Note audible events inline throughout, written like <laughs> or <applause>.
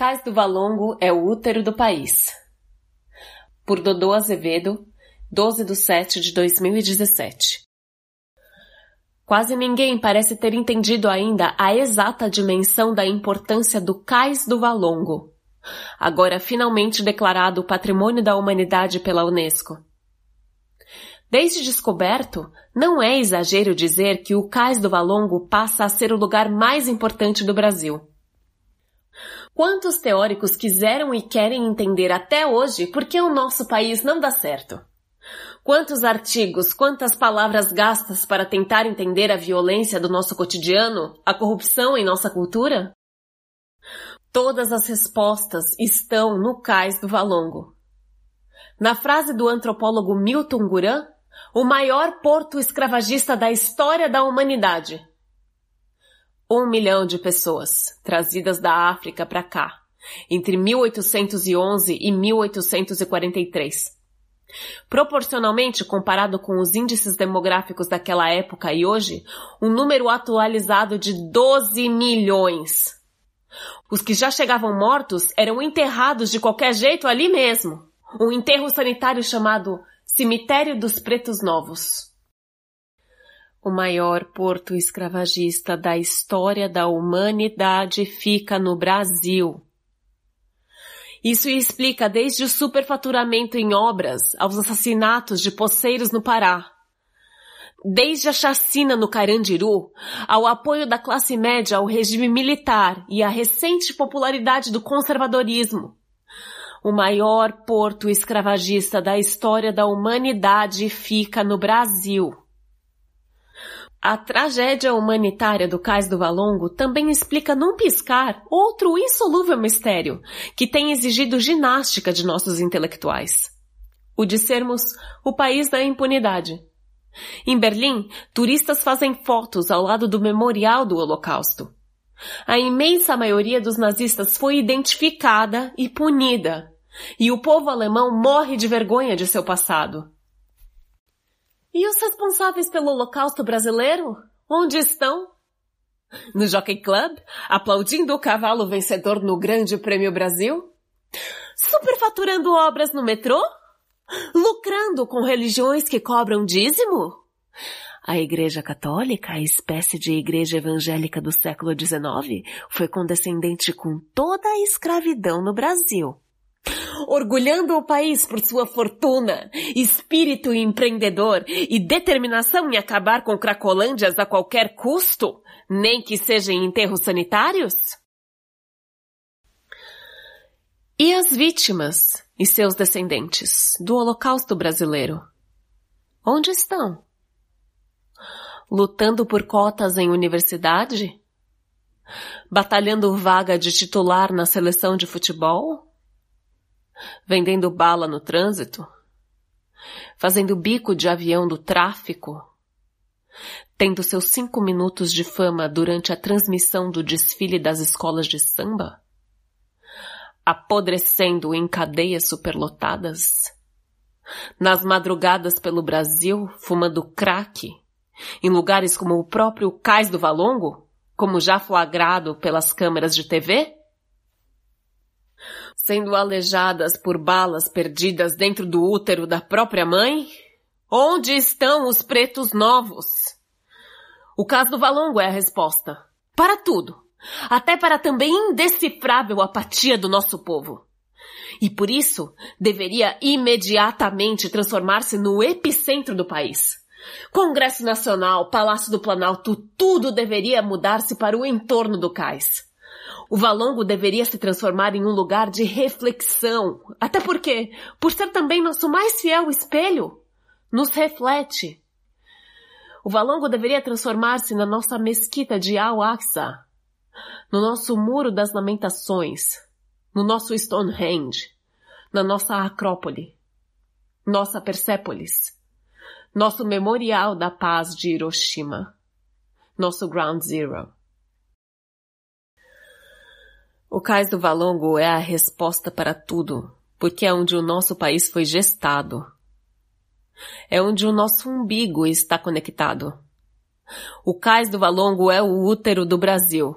Cais do Valongo é o útero do país. Por Dodô Azevedo, 12 de 7 de 2017. Quase ninguém parece ter entendido ainda a exata dimensão da importância do Cais do Valongo, agora finalmente declarado Patrimônio da Humanidade pela Unesco. Desde descoberto, não é exagero dizer que o Cais do Valongo passa a ser o lugar mais importante do Brasil. Quantos teóricos quiseram e querem entender até hoje por que o nosso país não dá certo? Quantos artigos, quantas palavras gastas para tentar entender a violência do nosso cotidiano, a corrupção em nossa cultura? Todas as respostas estão no cais do Valongo. Na frase do antropólogo Milton Guran, o maior porto escravagista da história da humanidade, um milhão de pessoas trazidas da África para cá, entre 1811 e 1843. Proporcionalmente, comparado com os índices demográficos daquela época e hoje, um número atualizado de 12 milhões. Os que já chegavam mortos eram enterrados de qualquer jeito ali mesmo. Um enterro sanitário chamado Cemitério dos Pretos Novos o maior porto escravagista da história da humanidade fica no Brasil. Isso explica desde o superfaturamento em obras aos assassinatos de poceiros no Pará. Desde a chacina no Carandiru, ao apoio da classe média ao regime militar e à recente popularidade do conservadorismo. O maior porto escravagista da história da humanidade fica no Brasil. A tragédia humanitária do Cais do Valongo também explica num piscar outro insolúvel mistério que tem exigido ginástica de nossos intelectuais. O de sermos o país da impunidade. Em Berlim, turistas fazem fotos ao lado do memorial do Holocausto. A imensa maioria dos nazistas foi identificada e punida, e o povo alemão morre de vergonha de seu passado. E os responsáveis pelo holocausto brasileiro? Onde estão? No Jockey Club, aplaudindo o cavalo vencedor no Grande Prêmio Brasil? Superfaturando obras no metrô? Lucrando com religiões que cobram dízimo? A Igreja Católica, a espécie de igreja evangélica do século XIX, foi condescendente com toda a escravidão no Brasil orgulhando o país por sua fortuna, espírito empreendedor e determinação em acabar com cracolândias a qualquer custo, nem que seja em enterros sanitários? E as vítimas e seus descendentes do Holocausto brasileiro? Onde estão? Lutando por cotas em universidade? Batalhando vaga de titular na seleção de futebol? Vendendo bala no trânsito, fazendo bico de avião do tráfico, tendo seus cinco minutos de fama durante a transmissão do desfile das escolas de samba, apodrecendo em cadeias superlotadas, nas madrugadas pelo Brasil, fumando crack, em lugares como o próprio Cais do Valongo, como já flagrado pelas câmeras de TV? Sendo aleijadas por balas perdidas dentro do útero da própria mãe? Onde estão os pretos novos? O caso do Valongo é a resposta. Para tudo. Até para a também indecifrável apatia do nosso povo. E por isso, deveria imediatamente transformar-se no epicentro do país. Congresso Nacional, Palácio do Planalto, tudo deveria mudar-se para o entorno do cais. O Valongo deveria se transformar em um lugar de reflexão. Até porque, por ser também nosso mais fiel espelho, nos reflete. O Valongo deveria transformar-se na nossa mesquita de Al-Aqsa, no nosso Muro das Lamentações, no nosso Stonehenge, na nossa Acrópole, nossa Persépolis, nosso Memorial da Paz de Hiroshima, nosso Ground Zero. O Cais do Valongo é a resposta para tudo, porque é onde o nosso país foi gestado. É onde o nosso umbigo está conectado. O Cais do Valongo é o útero do Brasil.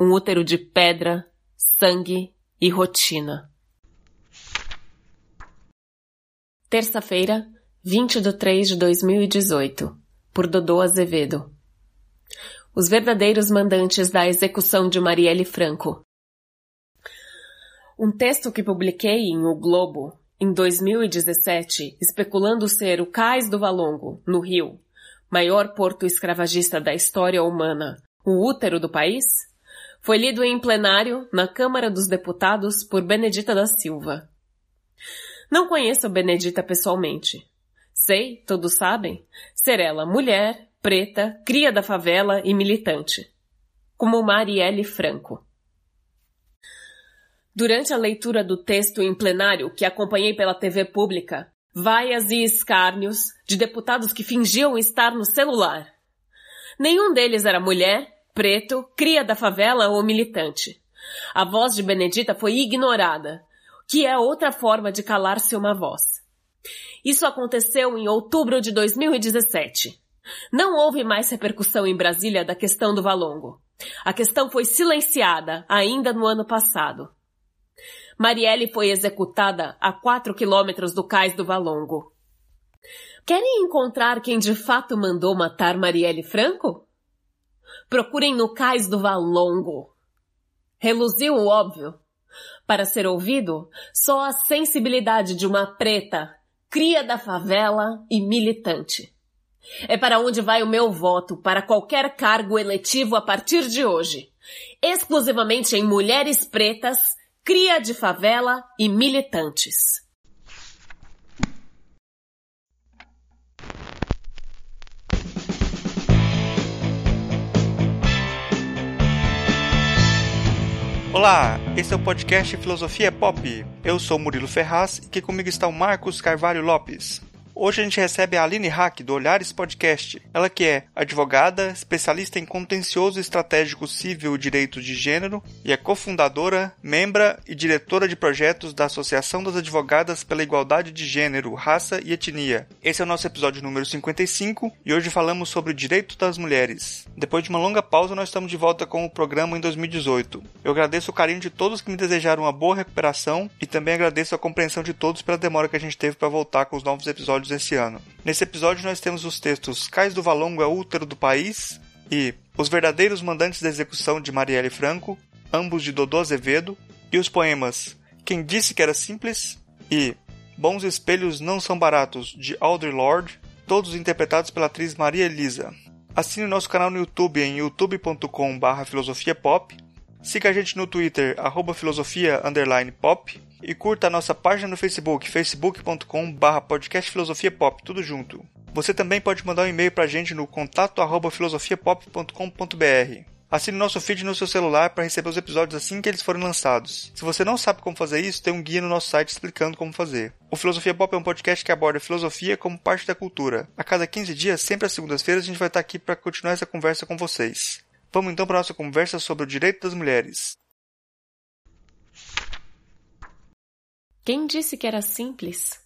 Um útero de pedra, sangue e rotina. Terça-feira, 20 de 3 de 2018, por Dodô Azevedo. Os verdadeiros mandantes da execução de Marielle Franco. Um texto que publiquei em O Globo, em 2017, especulando ser o Cais do Valongo, no Rio, maior porto escravagista da história humana, o útero do país, foi lido em plenário na Câmara dos Deputados por Benedita da Silva. Não conheço Benedita pessoalmente. Sei, todos sabem, ser ela mulher, preta, cria da favela e militante. Como Marielle Franco. Durante a leitura do texto em plenário que acompanhei pela TV pública, vaias e escárnios de deputados que fingiam estar no celular. Nenhum deles era mulher, preto, cria da favela ou militante. A voz de Benedita foi ignorada, que é outra forma de calar-se uma voz. Isso aconteceu em outubro de 2017. Não houve mais repercussão em Brasília da questão do Valongo. A questão foi silenciada ainda no ano passado. Marielle foi executada a quatro quilômetros do cais do Valongo. Querem encontrar quem de fato mandou matar Marielle Franco? Procurem no cais do Valongo. Reluziu o óbvio. Para ser ouvido, só a sensibilidade de uma preta, cria da favela e militante. É para onde vai o meu voto para qualquer cargo eletivo a partir de hoje. Exclusivamente em mulheres pretas cria de favela e militantes. Olá, esse é o podcast Filosofia Pop. Eu sou Murilo Ferraz e aqui comigo está o Marcos Carvalho Lopes. Hoje a gente recebe a Aline Hack, do Olhares Podcast. Ela que é advogada, especialista em contencioso estratégico civil e direito de gênero e é cofundadora, membra e diretora de projetos da Associação das Advogadas pela Igualdade de Gênero, Raça e Etnia. Esse é o nosso episódio número 55 e hoje falamos sobre o direito das mulheres. Depois de uma longa pausa, nós estamos de volta com o programa em 2018. Eu agradeço o carinho de todos que me desejaram uma boa recuperação e também agradeço a compreensão de todos pela demora que a gente teve para voltar com os novos episódios episódios esse ano. Nesse episódio nós temos os textos Cais do Valongo é útero do país e Os verdadeiros mandantes da execução de Marielle Franco, ambos de Dodô Azevedo, e os poemas Quem disse que era simples e Bons espelhos não são baratos de Audre Lorde, todos interpretados pela atriz Maria Elisa. Assine o nosso canal no YouTube em youtube.com/filosofiapop. Siga a gente no Twitter @filosofia_pop e curta a nossa página no Facebook, facebook.com.br podcastfilosofiapop, tudo junto. Você também pode mandar um e-mail para a gente no contato arroba filosofiapop.com.br. Assine nosso feed no seu celular para receber os episódios assim que eles forem lançados. Se você não sabe como fazer isso, tem um guia no nosso site explicando como fazer. O Filosofia Pop é um podcast que aborda filosofia como parte da cultura. A cada 15 dias, sempre às segundas-feiras, a gente vai estar aqui para continuar essa conversa com vocês. Vamos então para a nossa conversa sobre o direito das mulheres. Quem disse que era simples?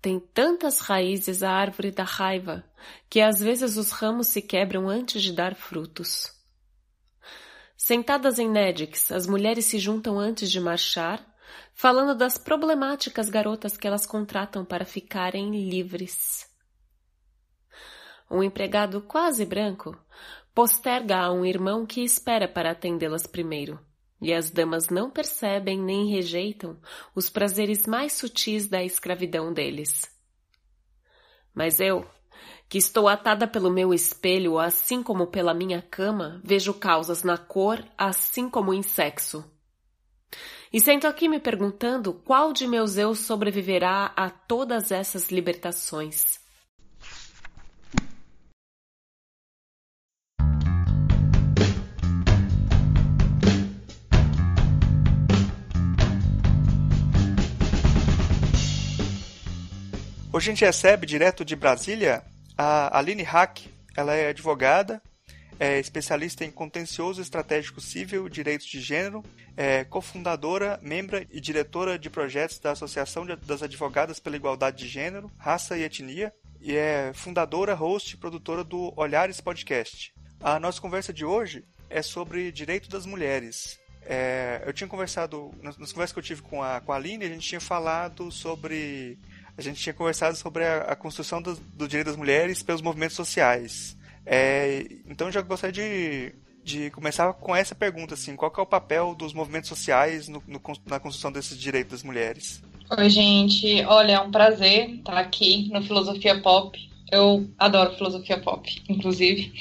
Tem tantas raízes a árvore da raiva que às vezes os ramos se quebram antes de dar frutos. Sentadas em Nedix, as mulheres se juntam antes de marchar, falando das problemáticas garotas que elas contratam para ficarem livres. Um empregado quase branco posterga a um irmão que espera para atendê-las primeiro e as damas não percebem nem rejeitam os prazeres mais sutis da escravidão deles. Mas eu, que estou atada pelo meu espelho, assim como pela minha cama, vejo causas na cor, assim como em sexo. E sento aqui me perguntando qual de meus eu sobreviverá a todas essas libertações. Hoje a gente recebe direto de Brasília a Aline Hack. Ela é advogada, é especialista em contencioso estratégico civil, direitos de gênero, é cofundadora, membro e diretora de projetos da Associação das Advogadas pela Igualdade de Gênero, Raça e Etnia, e é fundadora, host e produtora do Olhares Podcast. A nossa conversa de hoje é sobre direito das mulheres. é, eu tinha conversado, nas, conversas que eu tive com a, com a Aline, a gente tinha falado sobre. A gente tinha conversado sobre a, a construção do, do, direito das mulheres pelos movimentos sociais. É, então eu já gostaria de, de começar com essa pergunta, assim, qual é o papel dos movimentos sociais no, no, na construção desses direitos das mulheres? Oi, gente. Olha, é um prazer estar aqui no Filosofia Pop. Eu adoro filosofia pop, inclusive.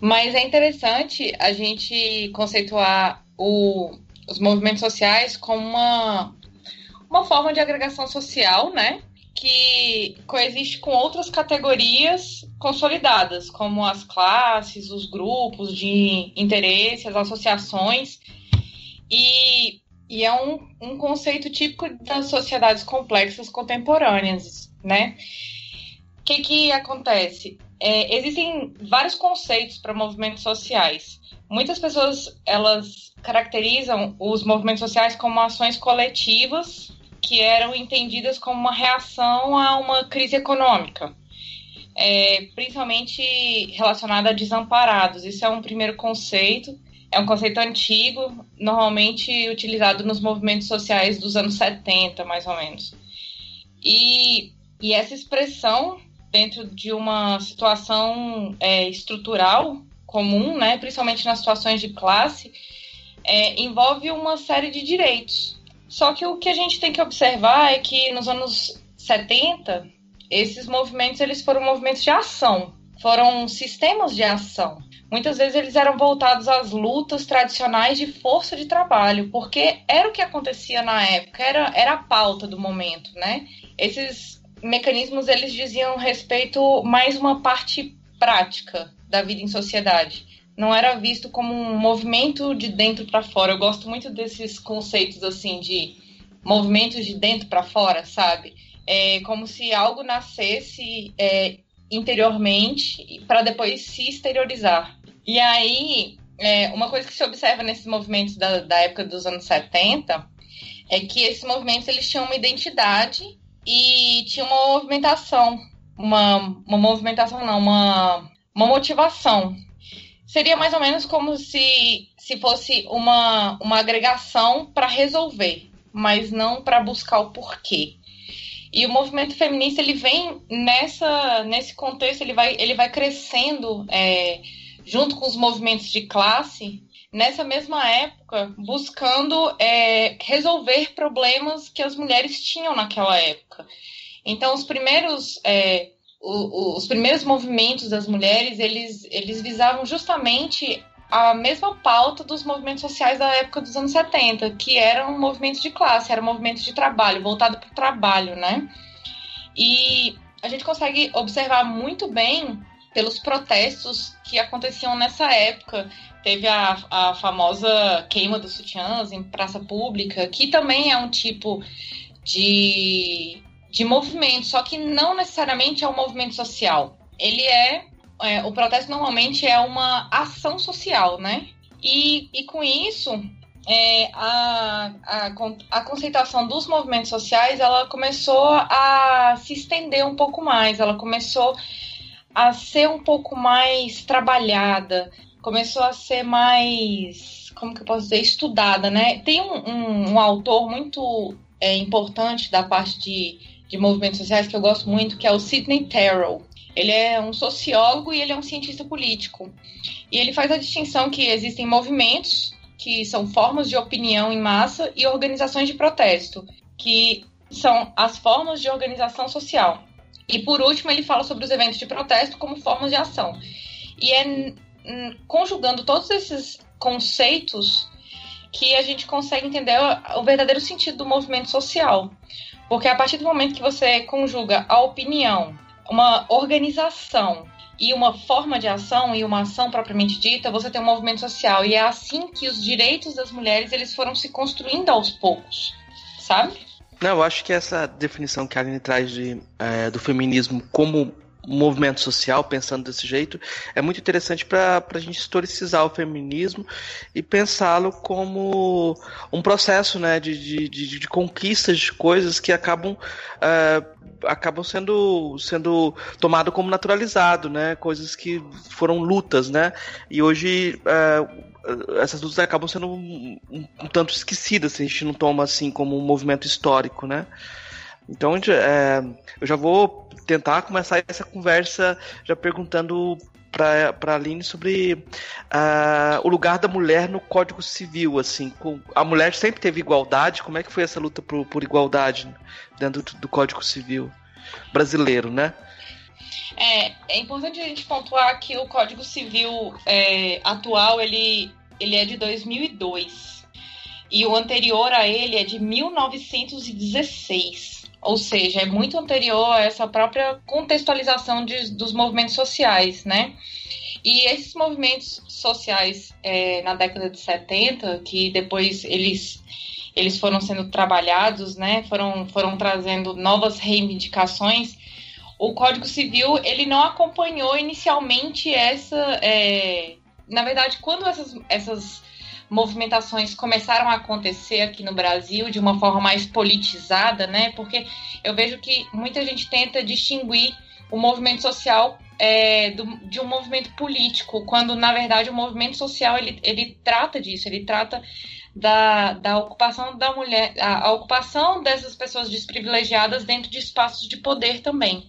Mas é interessante a gente conceituar o, os movimentos sociais como uma, uma forma de agregação social, né? Que coexiste com outras categorias consolidadas, como as classes, os grupos de interesse, as associações. E, e é um, um conceito típico das sociedades complexas contemporâneas, né? O que, que acontece? É, existem vários conceitos para movimentos sociais. Muitas pessoas elas caracterizam os movimentos sociais como ações coletivas que eram entendidas como uma reação a uma crise econômica, é, principalmente relacionada a desamparados. Isso é um primeiro conceito, é um conceito antigo, normalmente utilizado nos movimentos sociais dos anos 70, mais ou menos. E, e essa expressão, dentro de uma situação é, estrutural comum, né, principalmente nas situações de classe, é, envolve uma série de direitos. Só que o que a gente tem que observar é que nos anos 70, esses movimentos eles foram movimentos de ação, foram sistemas de ação. Muitas vezes eles eram voltados às lutas tradicionais de força de trabalho, porque era o que acontecia na época, era, era a pauta do momento, né? Esses mecanismos eles diziam respeito mais uma parte prática da vida em sociedade não era visto como um movimento de dentro para fora. Eu gosto muito desses conceitos assim de movimentos de dentro para fora, sabe? É como se algo nascesse é, interiormente para depois se exteriorizar. E aí, é, uma coisa que se observa nesses movimentos da, da época dos anos 70 é que esses movimentos eles tinham uma identidade e tinham uma movimentação, uma, uma movimentação não, uma, uma motivação seria mais ou menos como se, se fosse uma, uma agregação para resolver, mas não para buscar o porquê. E o movimento feminista ele vem nessa nesse contexto, ele vai, ele vai crescendo é, junto com os movimentos de classe nessa mesma época, buscando é, resolver problemas que as mulheres tinham naquela época. Então, os primeiros é, o, os primeiros movimentos das mulheres, eles, eles visavam justamente a mesma pauta dos movimentos sociais da época dos anos 70, que era um movimento de classe, era um movimento de trabalho, voltado para o trabalho, né? E a gente consegue observar muito bem pelos protestos que aconteciam nessa época. Teve a, a famosa queima dos sutiãs em praça pública, que também é um tipo de, de movimento, só que não necessariamente é um movimento social. Ele é, é o protesto normalmente é uma ação social, né? E, e com isso, é, a, a, a dos movimentos sociais ela começou a se estender um pouco mais, ela começou a ser um pouco mais trabalhada, começou a ser mais, como que eu posso dizer, estudada, né? Tem um, um, um autor muito é, importante da parte de de movimentos sociais que eu gosto muito, que é o Sidney Terrell. Ele é um sociólogo e ele é um cientista político. E ele faz a distinção que existem movimentos, que são formas de opinião em massa, e organizações de protesto, que são as formas de organização social. E por último, ele fala sobre os eventos de protesto como formas de ação. E é conjugando todos esses conceitos que a gente consegue entender o verdadeiro sentido do movimento social. Porque a partir do momento que você conjuga a opinião, uma organização e uma forma de ação e uma ação propriamente dita, você tem um movimento social. E é assim que os direitos das mulheres eles foram se construindo aos poucos, sabe? Não, eu acho que essa definição que a Aline traz de, é, do feminismo como movimento social pensando desse jeito, é muito interessante para a gente historicizar o feminismo e pensá-lo como um processo né, de, de, de, conquistas de coisas que acabam, uh, acabam sendo, sendo tomado como naturalizado, né, coisas que foram lutas, né, e hoje uh, essas lutas acabam sendo um, um, um tanto esquecidas se a gente não toma assim como um movimento histórico, né. Então, é, eu já vou tentar começar essa conversa já perguntando para a Aline sobre uh, o lugar da mulher no Código Civil, assim, com, a mulher sempre teve igualdade, como é que foi essa luta por, por igualdade dentro do, Código Civil brasileiro, né? É, é importante a gente pontuar que o Código Civil é, atual, ele, ele é de 2002, e o anterior a ele é de 1916. Ou seja, é muito anterior a essa própria contextualização de, dos movimentos sociais, né? E esses movimentos sociais é, na década de 70, que depois eles, eles foram sendo trabalhados, né? Foram, foram trazendo novas reivindicações. O Código Civil ele não acompanhou inicialmente essa. É, na verdade, quando essas, essas movimentações começaram a acontecer aqui no Brasil de uma forma mais politizada, né? Porque eu vejo que muita gente tenta distinguir o movimento social é, do, de um movimento político, quando na verdade o movimento social ele, ele trata disso, ele trata da, da ocupação da mulher, a, a ocupação dessas pessoas desprivilegiadas dentro de espaços de poder também.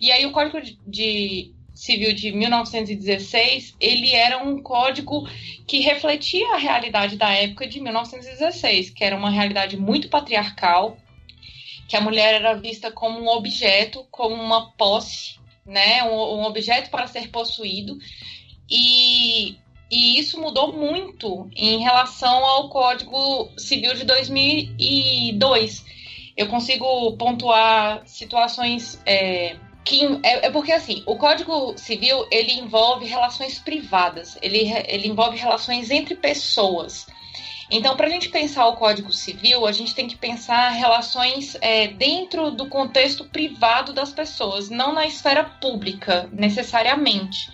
E aí o Código de, de Civil de 1916, ele era um código que refletia a realidade da época de 1916, que era uma realidade muito patriarcal, que a mulher era vista como um objeto, como uma posse, né, um, um objeto para ser possuído, e, e isso mudou muito em relação ao Código Civil de 2002. Eu consigo pontuar situações é, que é, é, porque assim, o Código Civil ele envolve relações privadas, ele, ele envolve relações entre pessoas. Então, para a gente pensar o Código Civil, a gente tem que pensar relações é, dentro do contexto privado das pessoas, não na esfera pública, necessariamente.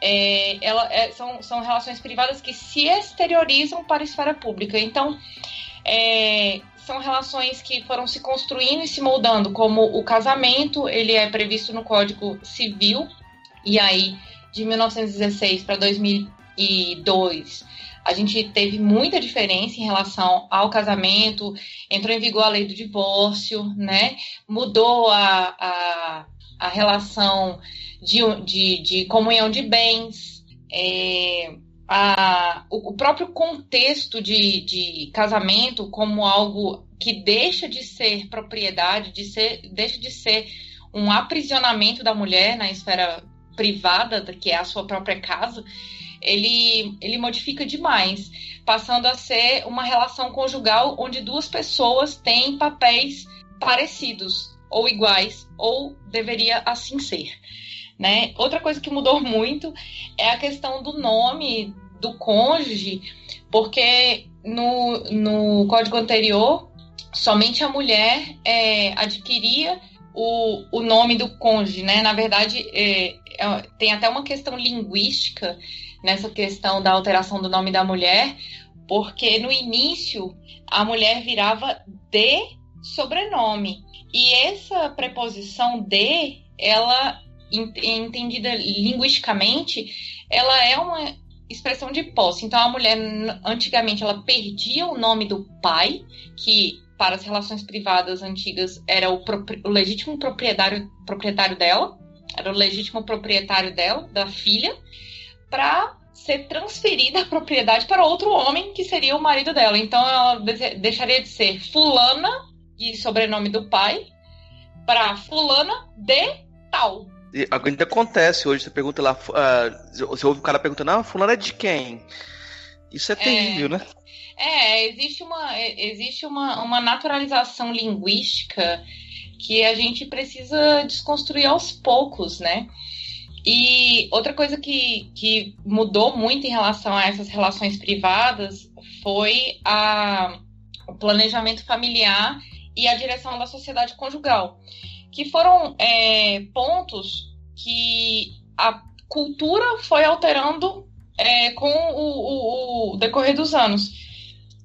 É, ela, é, são, são relações privadas que se exteriorizam para a esfera pública. Então, é, são relações que foram se construindo e se moldando, como o casamento, ele é previsto no Código Civil, e aí de 1916 para 2002 a gente teve muita diferença em relação ao casamento, entrou em vigor a lei do divórcio, né? Mudou a, a, a relação de, de, de comunhão de bens. É, a, o, próprio contexto de, de casamento como algo que deixa de ser propriedade, de ser, deixa de ser um aprisionamento da mulher na esfera privada, que é a sua própria casa, ele, ele modifica demais, passando a ser uma relação conjugal onde duas pessoas têm papéis parecidos, ou iguais, ou deveria assim ser. Né? Outra coisa que mudou <laughs> muito é a questão do nome do cônjuge, porque no, no código anterior, somente a mulher é, adquiria o, o nome do cônjuge, né? Na verdade, é, é, tem até uma questão linguística nessa questão da alteração do nome da mulher, porque no início a mulher virava de sobrenome. E essa preposição de, ela entendida linguisticamente, ela é uma expressão de posse. Então a mulher antigamente ela perdia o nome do pai, que para as relações privadas antigas era o, o legítimo proprietário, proprietário dela, era o legítimo proprietário dela, da filha, para ser transferida a propriedade para outro homem que seria o marido dela. Então ela deixaria de ser fulana de sobrenome do pai para fulana de tal. Ainda acontece hoje, você pergunta lá, uh, você ouve o cara perguntando, ah, fulano é de quem? Isso é, é terrível, né? É, existe uma, existe uma, uma naturalização linguística que a gente precisa desconstruir aos poucos, né? E outra coisa que, que mudou muito em relação a essas relações privadas foi a, o planejamento familiar e a direção da sociedade conjugal que foram é, pontos que a cultura foi alterando é, com o, o, o, decorrer dos anos,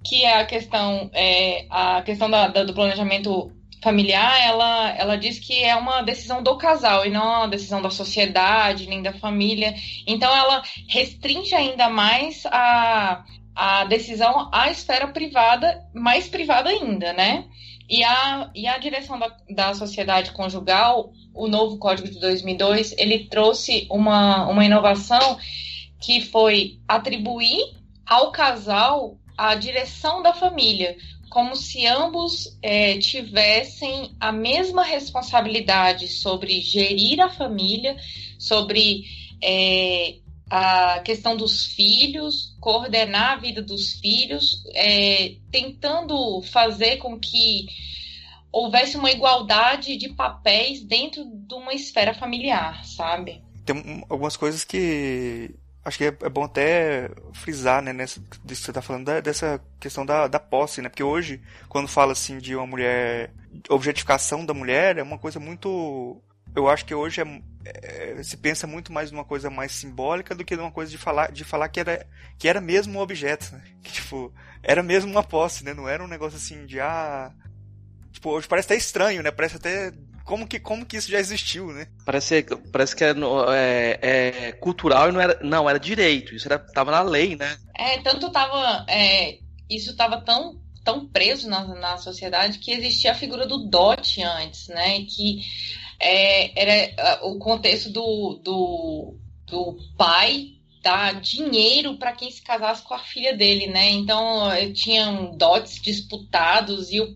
que é a questão, é, a questão da, da, do planejamento familiar, ela, ela diz que é uma decisão do casal e não uma decisão da sociedade nem da família. Então ela restringe ainda mais a, a decisão à esfera privada, mais privada ainda, né? E a, e a direção da, da sociedade conjugal, o novo Código de 2002, ele trouxe uma, uma inovação que foi atribuir ao casal a direção da família, como se ambos é, tivessem a mesma responsabilidade sobre gerir a família, sobre é, a questão dos filhos, coordenar a vida dos filhos, é, tentando fazer com que houvesse uma igualdade de papéis dentro de uma esfera familiar, sabe? Tem algumas coisas que acho que é, é, bom até frisar, né, nessa, disso que você está falando, da, dessa questão da, da posse, né? Porque hoje, quando fala assim de uma mulher, objetificação da mulher, é uma coisa muito. Eu acho que hoje é, é, se pensa muito mais numa coisa mais simbólica do que numa coisa de falar, de falar que, era, que era mesmo um objeto, né? Que, tipo, era mesmo uma posse, né? Não era um negócio assim de, ah. Tipo, hoje parece até estranho, né? Parece até como que, como que isso já existiu, né? Parece, parece que é, é, é, cultural e não era. Não, era direito. Isso era, tava na lei, né? É, tanto tava. É, isso tava tão, tão preso na, na sociedade que existia a figura do dote antes, né? Que é, era o contexto do, do, do pai dar dinheiro para quem se casasse com a filha dele, né? Então tinham dotes disputados e, o,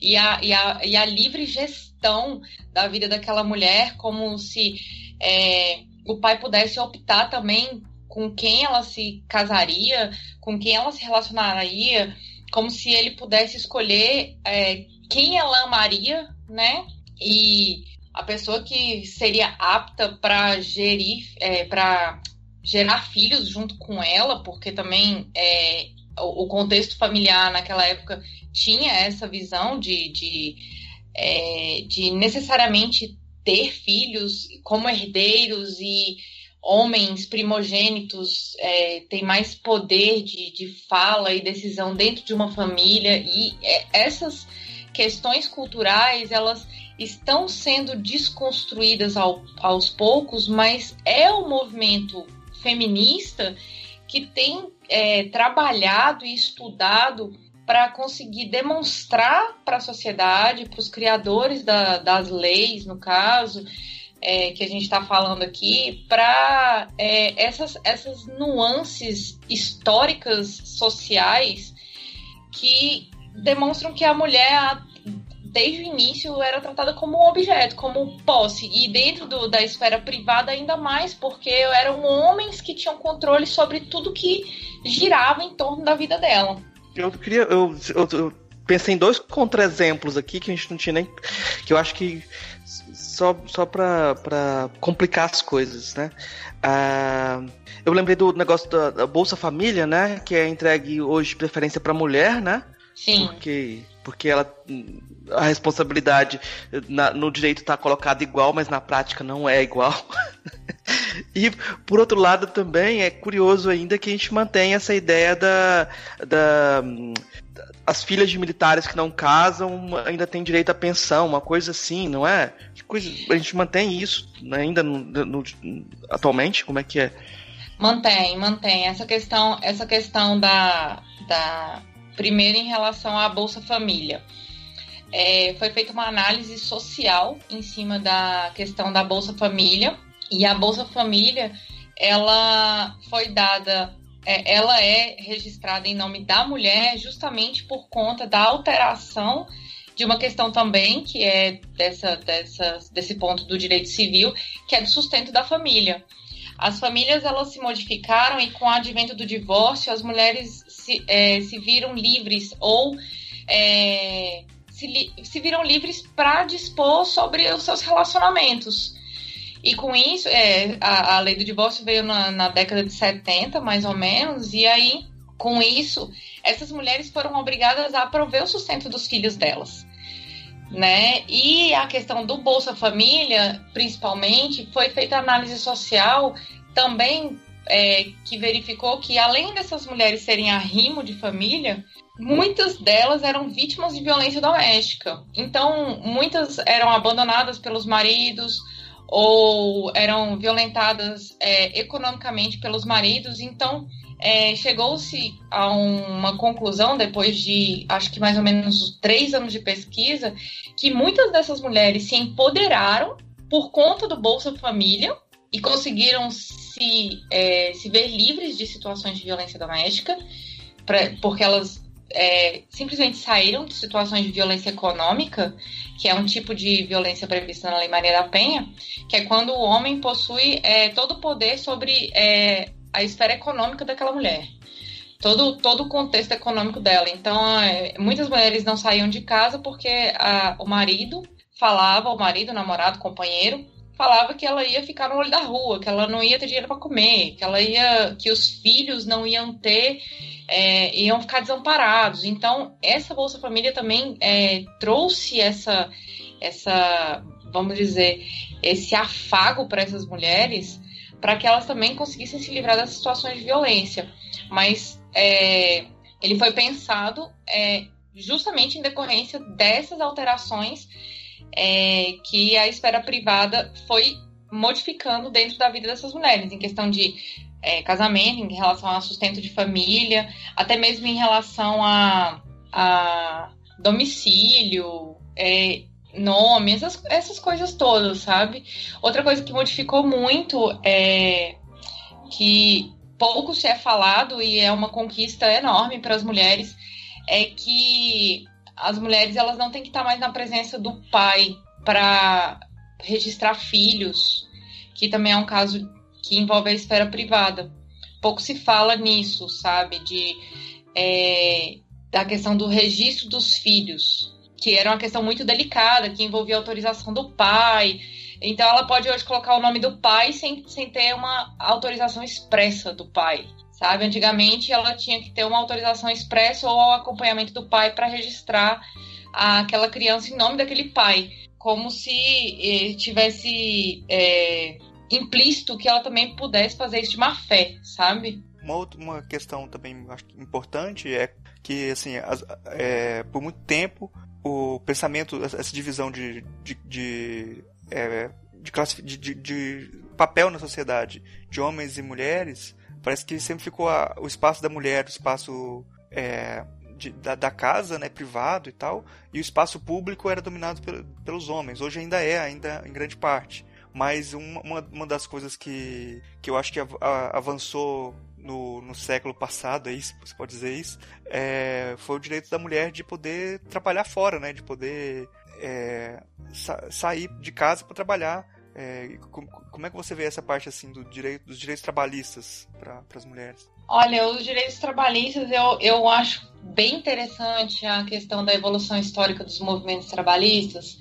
e, a, e, a, e a livre gestão da vida daquela mulher, como se é, o pai pudesse optar também com quem ela se casaria, com quem ela se relacionaria, como se ele pudesse escolher é, quem ela amaria, né? E a pessoa que seria apta para gerir, é, para gerar filhos junto com ela, porque também é, o, o, contexto familiar naquela época tinha essa visão de, de é, de necessariamente ter filhos como herdeiros e homens primogênitos é, têm mais poder de, de fala e decisão dentro de uma família. E é, essas questões culturais elas estão sendo desconstruídas ao, aos poucos, mas é o movimento feminista que tem é, trabalhado e estudado para conseguir demonstrar para a sociedade, para os criadores da, das leis, no caso, é, que a gente está falando aqui, para é, essas, essas nuances históricas, sociais, que demonstram que a mulher, desde o início, era tratada como um objeto, como posse, e dentro do, da esfera privada ainda mais, porque eram homens que tinham controle sobre tudo que girava em torno da vida dela. Eu queria. Eu, eu, eu pensei em dois contra-exemplos aqui que a gente não tinha nem. que eu acho que. Só, só pra, pra complicar as coisas, né? Ah, eu lembrei do negócio da, da, Bolsa Família, né? Que é entregue hoje de preferência para mulher, né? Sim. Porque, porque ela a responsabilidade na, no direito está colocada igual, mas na prática não é igual. <laughs> E, por outro lado, também é curioso ainda que a gente mantém essa ideia da, da, as filhas de militares que não casam ainda têm direito à pensão, uma coisa assim, não é? Coisa, a gente mantém isso ainda no, no, atualmente? Como é que é? Mantém, mantém. Essa questão, essa questão da, da primeiro em relação à Bolsa Família. É, foi feita uma análise social em cima da questão da Bolsa Família e a Bolsa Família, ela foi dada, é, ela é registrada em nome da mulher justamente por conta da alteração de uma questão também que é dessa, dessa, desse ponto do direito civil, que é do sustento da família. As famílias elas se modificaram e com o advento do divórcio as mulheres se, é, se viram livres ou é, se, se viram livres para dispor sobre os seus relacionamentos. E com isso, é, a, a lei do divórcio veio na, na década de 70, mais ou menos, e aí, com isso, essas mulheres foram obrigadas a prover o sustento dos filhos delas. né? E a questão do Bolsa Família, principalmente, foi feita análise social também é, que verificou que além dessas mulheres serem arrimo de família, muitas delas eram vítimas de violência doméstica. Então, muitas eram abandonadas pelos maridos ou eram violentadas é, economicamente pelos maridos. Então, é, chegou-se a uma conclusão, depois de acho que mais ou menos três anos de pesquisa, que muitas dessas mulheres se empoderaram por conta do Bolsa Família e conseguiram se, é, se ver livres de situações de violência doméstica, pra, porque elas é, simplesmente saíram de situações de violência econômica, que é um tipo de violência prevista na Lei Maria da Penha, que é quando o homem possui é, todo o poder sobre é, a esfera econômica daquela mulher. Todo, todo o contexto econômico dela. Então, é, muitas mulheres não saíam de casa porque a, o marido falava, o marido, o namorado, o companheiro, falava que ela ia ficar no olho da rua, que ela não ia ter dinheiro para comer, que ela ia, que os filhos não iam ter, é, iam ficar desamparados. Então essa Bolsa Família também é, trouxe essa, essa, vamos dizer, esse afago para essas mulheres, para que elas também conseguissem se livrar das situações de violência. Mas é, ele foi pensado é, justamente em decorrência dessas alterações é, que a esfera privada foi modificando dentro da vida dessas mulheres, em questão de é, casamento, em relação a sustento de família, até mesmo em relação a, a domicílio, é, nome, essas, essas coisas todas, sabe? Outra coisa que modificou muito é que pouco se é falado e é uma conquista enorme para as mulheres é que as mulheres elas não têm que estar mais na presença do pai para registrar filhos, que também é um caso que envolve a esfera privada. Pouco se fala nisso, sabe? De é, da questão do registro dos filhos, que era uma questão muito delicada, que envolvia autorização do pai. Então ela pode hoje colocar o nome do pai sem, sem ter uma autorização expressa do pai sabe? Antigamente ela tinha que ter uma autorização expressa ou acompanhamento do pai para registrar aquela criança em nome daquele pai, como se eh, tivesse é, implícito que ela também pudesse fazer isso de má fé, sabe? Uma, outra, uma questão também acho importante é que, assim, as, é, por muito tempo o pensamento, essa divisão de, de, de, é, de, de, de papel na sociedade de homens e mulheres Parece que sempre ficou a, o espaço da mulher, o espaço é, de, da, da, casa, né, privado e tal, e o espaço público era dominado pel, pelos homens. Hoje ainda é, ainda em grande parte. Mas uma, uma das coisas que, que eu acho que avançou no, no século passado, aí, se você pode dizer isso, é, foi o direito da mulher de poder trabalhar fora, né? De poder é, sa sair de casa para trabalhar é, como é que você vê essa parte assim do direito, dos direitos trabalhistas para as mulheres? Olha, os direitos trabalhistas eu, eu acho bem interessante a questão da evolução histórica dos movimentos trabalhistas,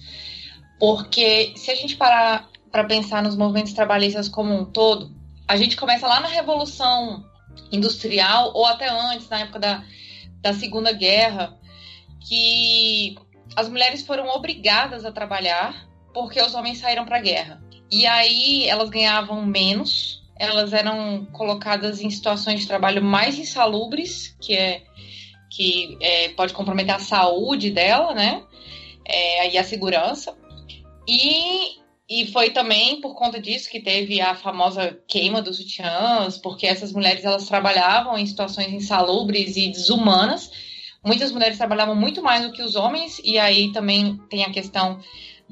porque se a gente parar para pensar nos movimentos trabalhistas como um todo, a gente começa lá na Revolução Industrial ou até antes, na época da, da Segunda Guerra, que as mulheres foram obrigadas a trabalhar porque os homens saíram para a guerra. E aí elas ganhavam menos, elas eram colocadas em situações de trabalho mais insalubres, que é que é, pode comprometer a saúde dela, né? É, e a segurança. E, e foi também por conta disso que teve a famosa queima dos sutiãs, porque essas mulheres elas trabalhavam em situações insalubres e desumanas. Muitas mulheres trabalhavam muito mais do que os homens, e aí também tem a questão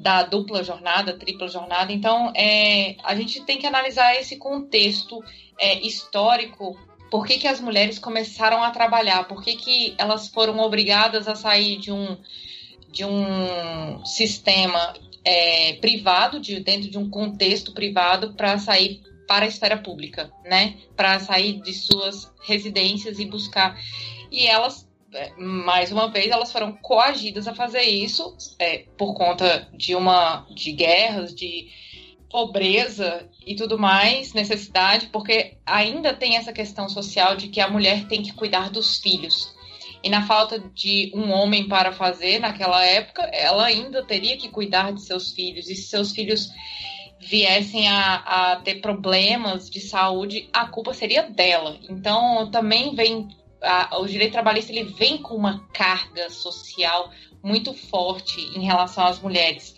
da dupla jornada, tripla jornada. Então, é, a gente tem que analisar esse contexto é, histórico. Por que, que as mulheres começaram a trabalhar? Por que, que elas foram obrigadas a sair de um, de um sistema é, privado, de, dentro de um contexto privado, para sair para a esfera pública, né? Para sair de suas residências e buscar. E elas é, mais uma vez, elas foram coagidas a fazer isso é, por conta de uma de guerras, de pobreza e tudo mais, necessidade, porque ainda tem essa questão social de que a mulher tem que cuidar dos filhos. e na falta de um homem para fazer naquela época, ela ainda teria que cuidar de seus filhos. E se seus filhos viessem a, a ter problemas de saúde, a culpa seria dela. Então também vem a, o direito trabalhista ele vem com uma carga social muito forte em relação às mulheres.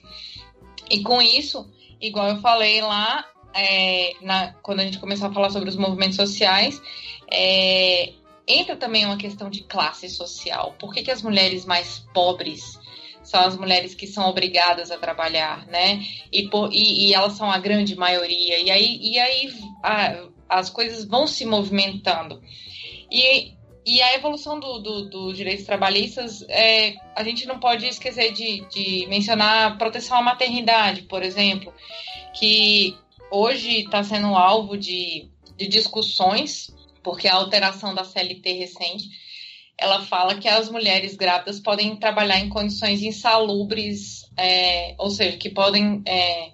E com isso, igual eu falei lá, é, na, quando a gente começou a falar sobre os movimentos sociais, é, entra também uma questão de classe social. Por que, que as mulheres mais pobres são as mulheres que são obrigadas a trabalhar, né? E, por, e, e elas são a grande maioria. E aí, e aí a, as coisas vão se movimentando. E, e a evolução dos do, do direitos trabalhistas, é, a gente não pode esquecer de, de mencionar a proteção à maternidade, por exemplo, que hoje está sendo alvo de, de discussões, porque a alteração da CLT recente ela fala que as mulheres grávidas podem trabalhar em condições insalubres, é, ou seja, que podem é,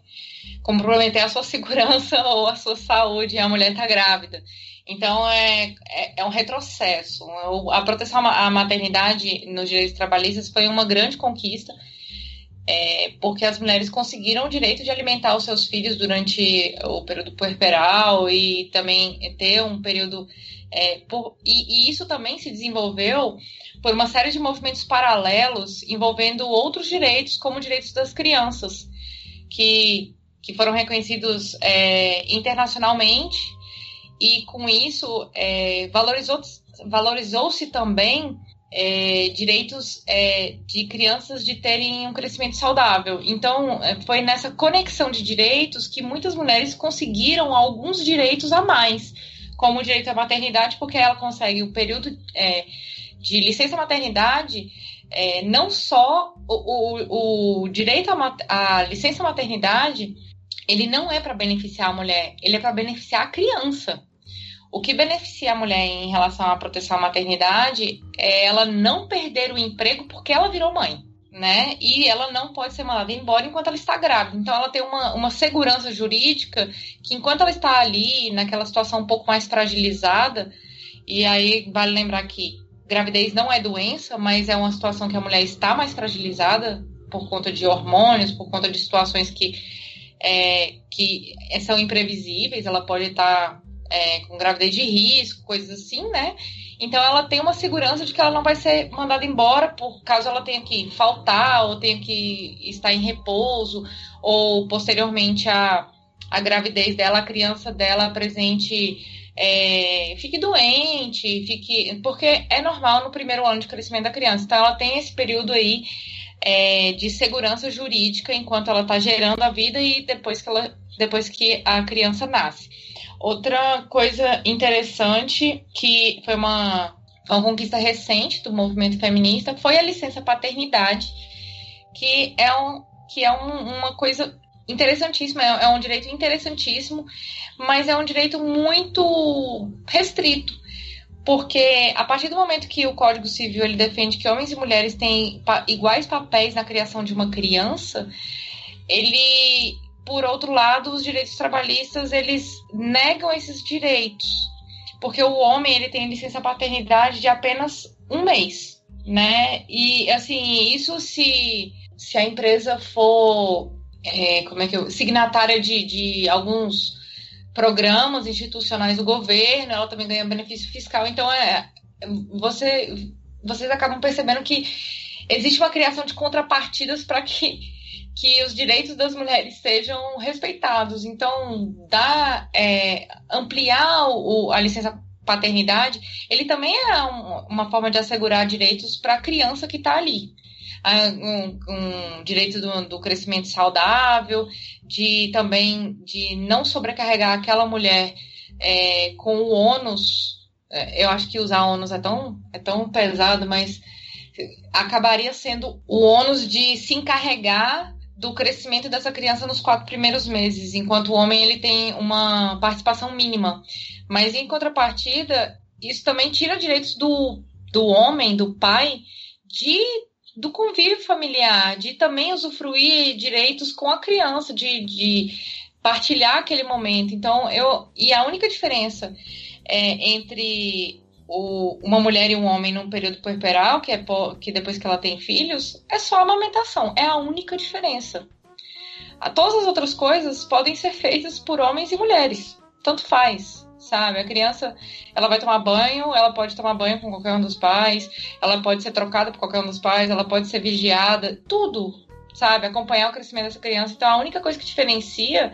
comprometer a sua <laughs> segurança ou a sua saúde a mulher está grávida. Então, é, é, é, um retrocesso. A proteção à maternidade nos direitos trabalhistas foi uma grande conquista, é, porque as mulheres conseguiram o direito de alimentar os seus filhos durante o período puerperal e também ter um período é, por, e, e, isso também se desenvolveu por uma série de movimentos paralelos envolvendo outros direitos, como direitos das crianças, que, que foram reconhecidos é, internacionalmente, e com isso é, valorizou-se valorizou também é, direitos é, de crianças de terem um crescimento saudável. Então, é, foi nessa conexão de direitos que muitas mulheres conseguiram alguns direitos a mais como direito à maternidade, porque ela consegue o período é, de licença maternidade, é, não só o, o, o direito à, à, licença maternidade, ele não é para beneficiar a mulher, ele é para beneficiar a criança. O que beneficia a mulher em relação à proteção à maternidade é ela não perder o emprego porque ela virou mãe né? E ela não pode ser mandada embora enquanto ela está grávida. Então ela tem uma, uma segurança jurídica que enquanto ela está ali, naquela situação um pouco mais fragilizada, e aí vale lembrar que gravidez não é doença, mas é uma situação que a mulher está mais fragilizada por conta de hormônios, por conta de situações que, é, que são imprevisíveis, ela pode estar é, com gravidez de risco, coisas assim, né? Então ela tem uma segurança de que ela não vai ser mandada embora por caso ela tenha que faltar ou tenha que estar em repouso ou posteriormente a, a gravidez dela, a criança dela presente é, fique doente, fique porque é normal no primeiro ano de crescimento da criança. Então ela tem esse período aí é, de segurança jurídica enquanto ela está gerando a vida e depois que ela depois que a criança nasce. Outra coisa interessante que foi uma, uma conquista recente do movimento feminista foi a licença paternidade, que é, um, que é um, uma coisa interessantíssima, é, é um direito interessantíssimo, mas é um direito muito restrito porque a partir do momento que o Código Civil ele defende que homens e mulheres têm iguais papéis na criação de uma criança, ele por outro lado, os direitos trabalhistas, eles negam esses direitos. Porque o homem, ele tem licença paternidade de apenas um mês, né? E, assim, isso se, se a empresa for, é, como é que eu, signatária de, de alguns programas institucionais do governo, ela também ganha benefício fiscal. Então, é, você, vocês acabam percebendo que existe uma criação de contrapartidas para que que os direitos das mulheres sejam respeitados. Então, dá, é, ampliar o, a licença paternidade, ele também é um, uma forma de assegurar direitos para a criança que está ali. Um, um, direito do, do, crescimento saudável, de também de não sobrecarregar aquela mulher é, com o ônus. É, eu acho que usar ônus é tão, é tão pesado, mas acabaria sendo o ônus de se encarregar do crescimento dessa criança nos quatro primeiros meses, enquanto o homem ele tem uma participação mínima. Mas em contrapartida, isso também tira direitos do, do homem, do pai, de do convívio familiar, de também usufruir direitos com a criança, de, de partilhar aquele momento. Então, eu e a única diferença é, entre o, uma mulher e um homem num período puerperal, que é que depois que ela tem filhos, é só a amamentação. É a única diferença. Todas as outras coisas podem ser feitas por homens e mulheres. Tanto faz, sabe? A criança, ela vai tomar banho, ela pode tomar banho com qualquer um dos pais, ela pode ser trocada por qualquer um dos pais, ela pode ser vigiada, tudo, sabe? Acompanhar o crescimento dessa criança. Então, a única coisa que diferencia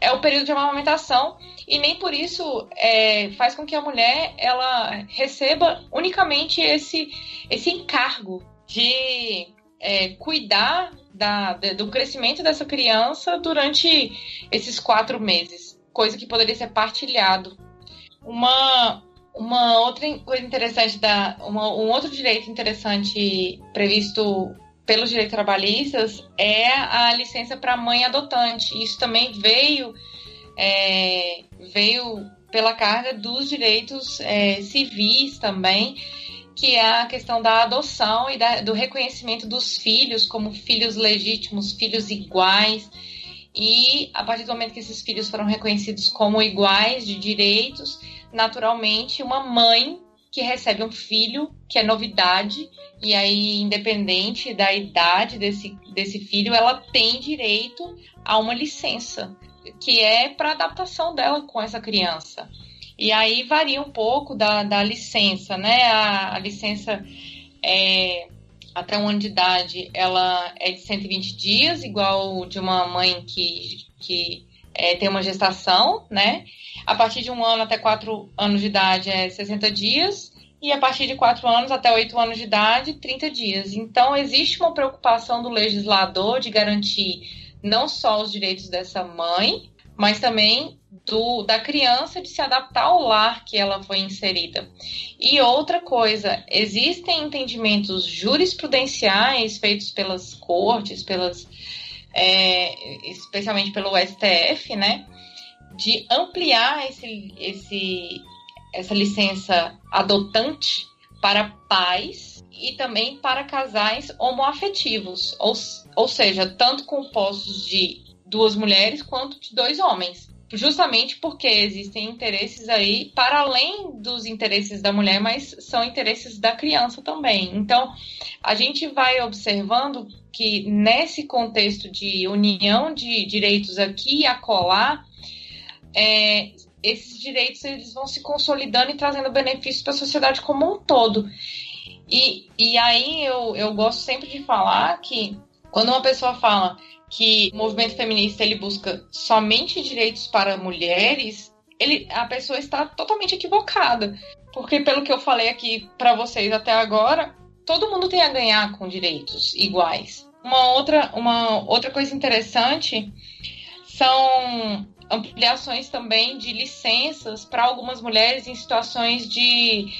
é o período de amamentação e nem por isso é, faz com que a mulher ela receba unicamente esse, esse encargo de é, cuidar da, do crescimento dessa criança durante esses quatro meses, coisa que poderia ser partilhado. Uma, uma outra coisa interessante da uma, um outro direito interessante previsto pelos direitos trabalhistas é a licença para mãe adotante. Isso também veio é, veio pela carga dos direitos é, civis também, que é a questão da adoção e da, do reconhecimento dos filhos como filhos legítimos, filhos iguais. E a partir do momento que esses filhos foram reconhecidos como iguais de direitos, naturalmente uma mãe que recebe um filho, que é novidade, e aí, independente da idade desse, desse filho, ela tem direito a uma licença que é para adaptação dela com essa criança. E aí varia um pouco da, da licença, né? A, a licença é, até um ano de idade, ela é de 120 dias, igual de uma mãe que, que é, tem uma gestação, né? A partir de um ano até quatro anos de idade é 60 dias, e a partir de quatro anos até oito anos de idade, 30 dias. Então, existe uma preocupação do legislador de garantir não só os direitos dessa mãe, mas também do, da criança de se adaptar ao lar que ela foi inserida. E outra coisa, existem entendimentos jurisprudenciais feitos pelas cortes, pelas, é, especialmente pelo STF, né, de ampliar esse, esse, essa licença adotante para pais e também para casais homoafetivos, ou, ou seja, tanto compostos de duas mulheres quanto de dois homens. Justamente porque existem interesses aí para além dos interesses da mulher, mas são interesses da criança também. Então, a gente vai observando que nesse contexto de união de direitos aqui e acolá, é, esses direitos eles vão se consolidando e trazendo benefícios para a sociedade como um todo. E, e aí eu, eu gosto sempre de falar que quando uma pessoa fala que o movimento feminista ele busca somente direitos para mulheres, ele, a pessoa está totalmente equivocada. Porque pelo que eu falei aqui para vocês até agora, todo mundo tem a ganhar com direitos iguais. Uma outra, uma outra coisa interessante são ampliações também de licenças para algumas mulheres em situações de,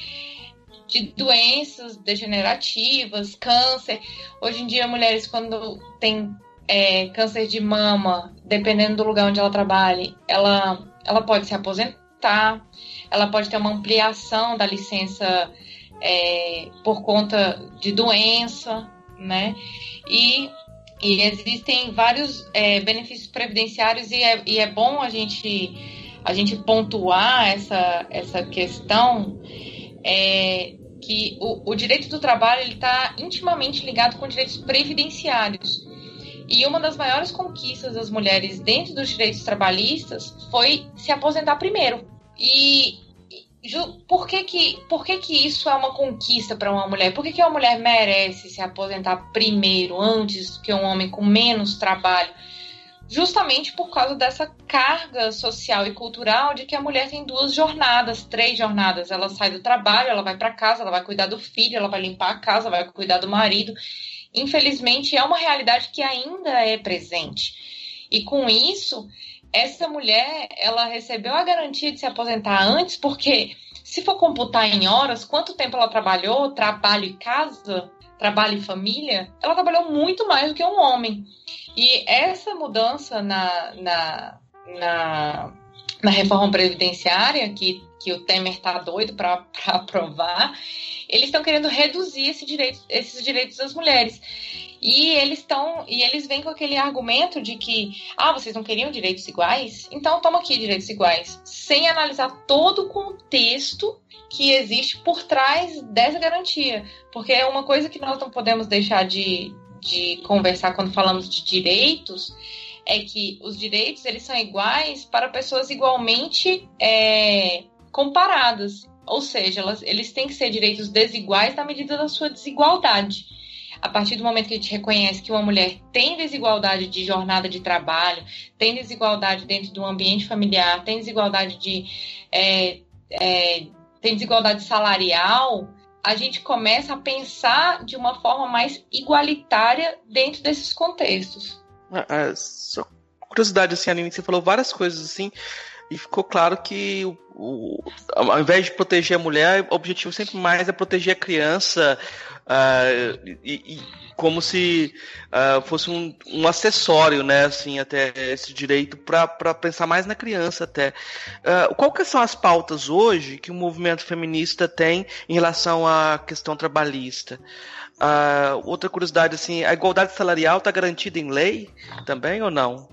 de doenças degenerativas, câncer. Hoje em dia, mulheres, quando têm é, câncer de mama, dependendo do lugar onde ela trabalhe, ela, ela pode se aposentar, ela pode ter uma ampliação da licença é, por conta de doença, né? E e existem vários é, benefícios previdenciários e é, e é bom a gente, a gente pontuar essa, essa questão é, que o, o, direito do trabalho está intimamente ligado com direitos previdenciários. E uma das maiores conquistas das mulheres dentro dos direitos trabalhistas foi se aposentar primeiro. E por que que, por que que isso é uma conquista para uma mulher? Por que, que uma mulher merece se aposentar primeiro, antes que um homem com menos trabalho? Justamente por causa dessa carga social e cultural de que a mulher tem duas jornadas, três jornadas. Ela sai do trabalho, ela vai para casa, ela vai cuidar do filho, ela vai limpar a casa, vai cuidar do marido. Infelizmente, é uma realidade que ainda é presente. E com isso, essa mulher, ela recebeu a garantia de se aposentar antes, porque se for computar em horas, quanto tempo ela trabalhou, trabalho e casa, trabalho e família, ela trabalhou muito mais do que um homem. E essa mudança na, na, na, na reforma previdenciária, que, que o Temer está doido para <laughs> aprovar, eles estão querendo reduzir esse direito, esses direitos das mulheres. E eles estão e eles vêm com aquele argumento de que ah, vocês não queriam direitos iguais? Então toma aqui direitos iguais, sem analisar todo o contexto que existe por trás dessa garantia, porque é uma coisa que nós não podemos deixar de, de conversar quando falamos de direitos é que os direitos eles são iguais para pessoas igualmente é, comparadas, ou seja, elas, eles têm que ser direitos desiguais na medida da sua desigualdade. A partir do momento que a gente reconhece que uma mulher tem desigualdade de jornada de trabalho, tem desigualdade dentro do ambiente familiar, tem desigualdade de é, é, tem desigualdade salarial, a gente começa a pensar de uma forma mais igualitária dentro desses contextos. Ah, ah, só curiosidade, assim, Aline, você falou várias coisas assim, e ficou claro que o, o, ao invés de proteger a mulher, o objetivo sempre mais é proteger a criança, uh, e, e, como se uh, fosse um, um, acessório, né, assim, até esse direito para pensar mais na criança até. Uh, qual que são as pautas hoje que o movimento feminista tem em relação à questão trabalhista? Uh, outra curiosidade, assim, a igualdade salarial está garantida em lei também ou não?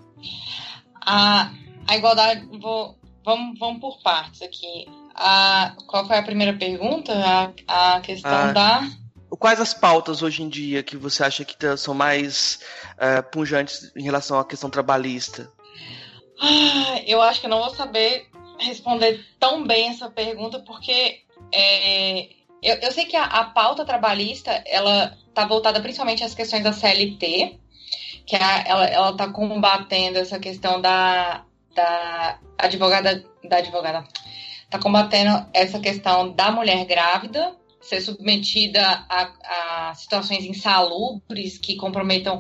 A, a igualdade, vou, vamos, vamos por partes aqui. A, qual foi a primeira pergunta? A, a questão ah, da. Quais as pautas hoje em dia que você acha que são mais uh, punjantes em relação à questão trabalhista? Ah, eu acho que eu não vou saber responder tão bem essa pergunta, porque é, eu, eu sei que a, a pauta trabalhista, ela está voltada principalmente às questões da CLT, que a, ela, ela tá combatendo essa questão da, da advogada, da advogada, tá combatendo essa questão da mulher grávida ser submetida a, a situações insalubres que comprometam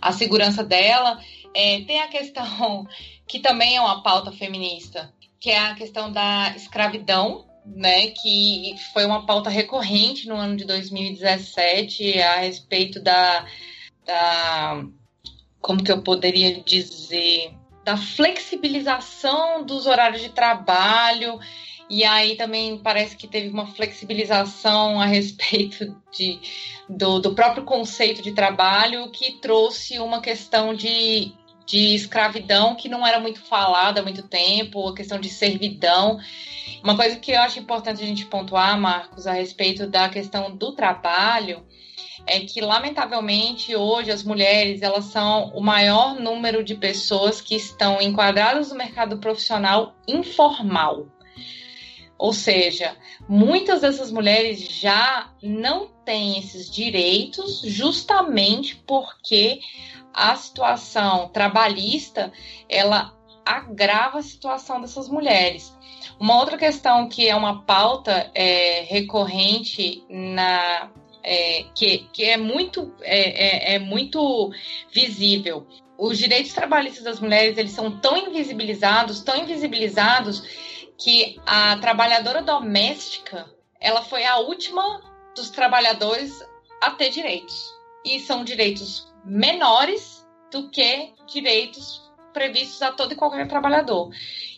a segurança dela. É, tem a questão que também é uma pauta feminista, que é a questão da escravidão, né, que foi uma pauta recorrente no ano de 2017 a respeito da, da como que eu poderia dizer, da flexibilização dos horários de trabalho. E aí também parece que teve uma flexibilização a respeito de, do, do próprio conceito de trabalho que trouxe uma questão de, de escravidão que não era muito falada há muito tempo, a questão de servidão. Uma coisa que eu acho importante a gente pontuar, Marcos, a respeito da questão do trabalho, é que lamentavelmente hoje as mulheres elas são o maior número de pessoas que estão enquadradas no mercado profissional informal. Ou seja, muitas dessas mulheres já não têm esses direitos justamente porque a situação trabalhista ela agrava a situação dessas mulheres. Uma outra questão que é uma pauta é, recorrente na é, que, que é muito é, é, é, muito visível. Os direitos trabalhistas das mulheres eles são tão invisibilizados, tão invisibilizados que a trabalhadora doméstica ela foi a última dos trabalhadores a ter direitos e são direitos menores do que direitos previstos a todo e qualquer trabalhador.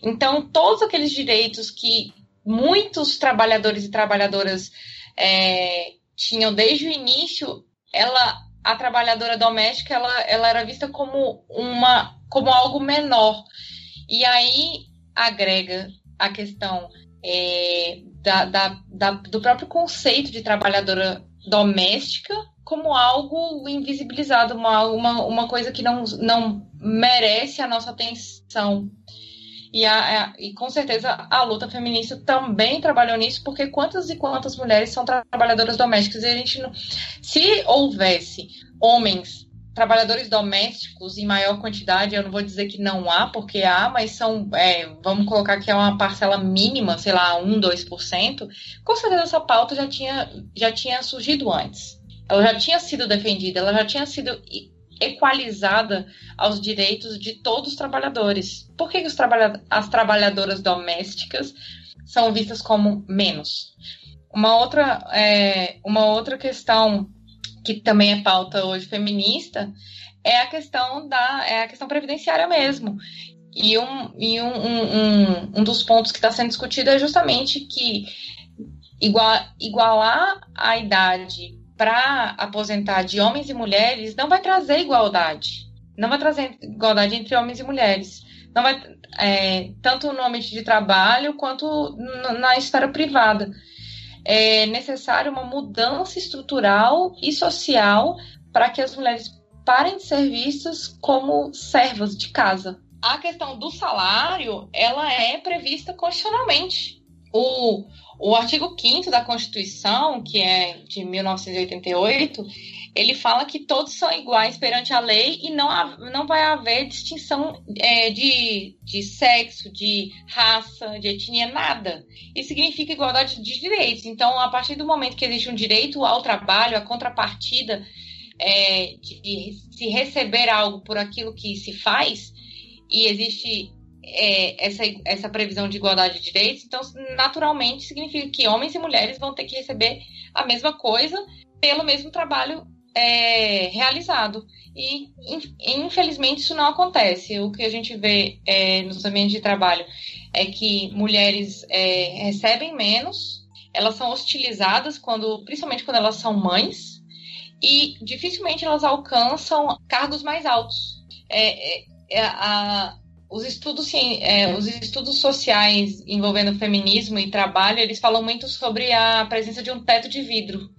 Então, todos aqueles direitos que muitos trabalhadores e trabalhadoras é, tinham desde o início, ela, a trabalhadora doméstica, ela, ela era vista como uma, como algo menor. E aí agrega a questão é, da, da, da, do próprio conceito de trabalhadora doméstica como algo invisibilizado, uma, uma, uma coisa que não, não merece a nossa atenção. E, a, e com certeza a luta feminista também trabalhou nisso, porque quantas e quantas mulheres são trabalhadoras domésticas? E a gente não. Se houvesse homens trabalhadores domésticos em maior quantidade, eu não vou dizer que não há, porque há, mas são, é, vamos colocar que é uma parcela mínima, sei lá, 1, 2%, com certeza essa pauta já tinha, já tinha surgido antes. Ela já tinha sido defendida, ela já tinha sido equalizada aos direitos de todos os trabalhadores. Por que os trabalha as trabalhadoras domésticas são vistas como menos? Uma outra, é, uma outra questão que também é pauta hoje feminista é a questão da é a questão previdenciária mesmo. E um, e um, um, um dos pontos que está sendo discutido é justamente que igual, igualar a idade para aposentar de homens e mulheres não vai trazer igualdade. Não vai trazer igualdade entre homens e mulheres. Não vai, é, tanto no ambiente de trabalho quanto na esfera privada. É necessário uma mudança estrutural e social para que as mulheres parem de ser vistas como servas de casa. A questão do salário, ela é prevista constitucionalmente. O, o artigo 5 da Constituição, que é de 1988, ele fala que todos são iguais perante a lei e não, não vai haver distinção é, de, de sexo, de raça, de etnia, nada. Isso significa igualdade de direitos. Então, a partir do momento que existe um direito ao trabalho, a contrapartida é, de se receber algo por aquilo que se faz, e existe é, essa, essa previsão de igualdade de direitos, então, naturalmente, significa que homens e mulheres vão ter que receber a mesma coisa pelo mesmo trabalho é, realizado. E, infelizmente, isso não acontece. O que a gente vê é, nos ambientes de trabalho é que mulheres é, recebem menos, elas são hostilizadas, quando, principalmente quando elas são mães, e dificilmente elas alcançam cargos mais altos. É, é, é a, os estudos, é, os estudos sociais envolvendo feminismo e trabalho, eles falam muito sobre a presença de um teto de vidro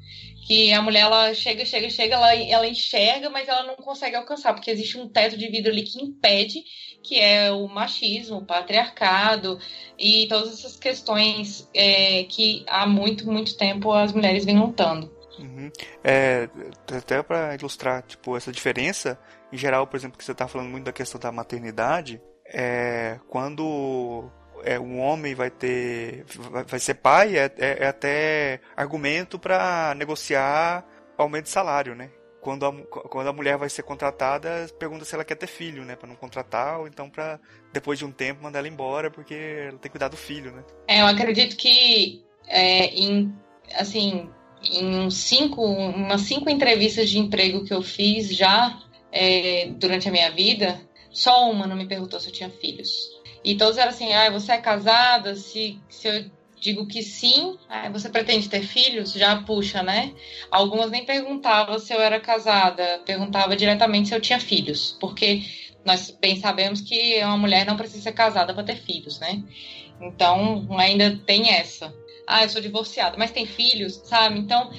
que a mulher ela chega, chega, chega, ela, ela enxerga, mas ela não consegue alcançar, porque existe um teto de vidro ali que impede, que é o machismo, o patriarcado e todas essas questões é, que há muito, muito tempo as mulheres vêm lutando. Uhum. É, até para ilustrar tipo, essa diferença, em geral, por exemplo, que você está falando muito da questão da maternidade, é, quando é, um homem vai ter vai, ser pai é, é, é até argumento para negociar aumento de salário, né? Quando a, quando a mulher vai ser contratada, pergunta se ela quer ter filho, né? Para não contratar ou então para depois de um tempo mandar ela embora porque ela tem que cuidar do filho, né? É, eu acredito que é, em assim em cinco, umas cinco entrevistas de emprego que eu fiz já é, durante a minha vida, só uma não me perguntou se eu tinha filhos. E todos eram assim: ah, você é casada? Se, se eu digo que sim, ah, você pretende ter filhos? Já puxa, né? Algumas nem perguntavam se eu era casada, perguntava diretamente se eu tinha filhos, porque nós bem sabemos que uma mulher não precisa ser casada para ter filhos, né? Então ainda tem essa. Ah, eu sou divorciada, mas tem filhos, sabe? Então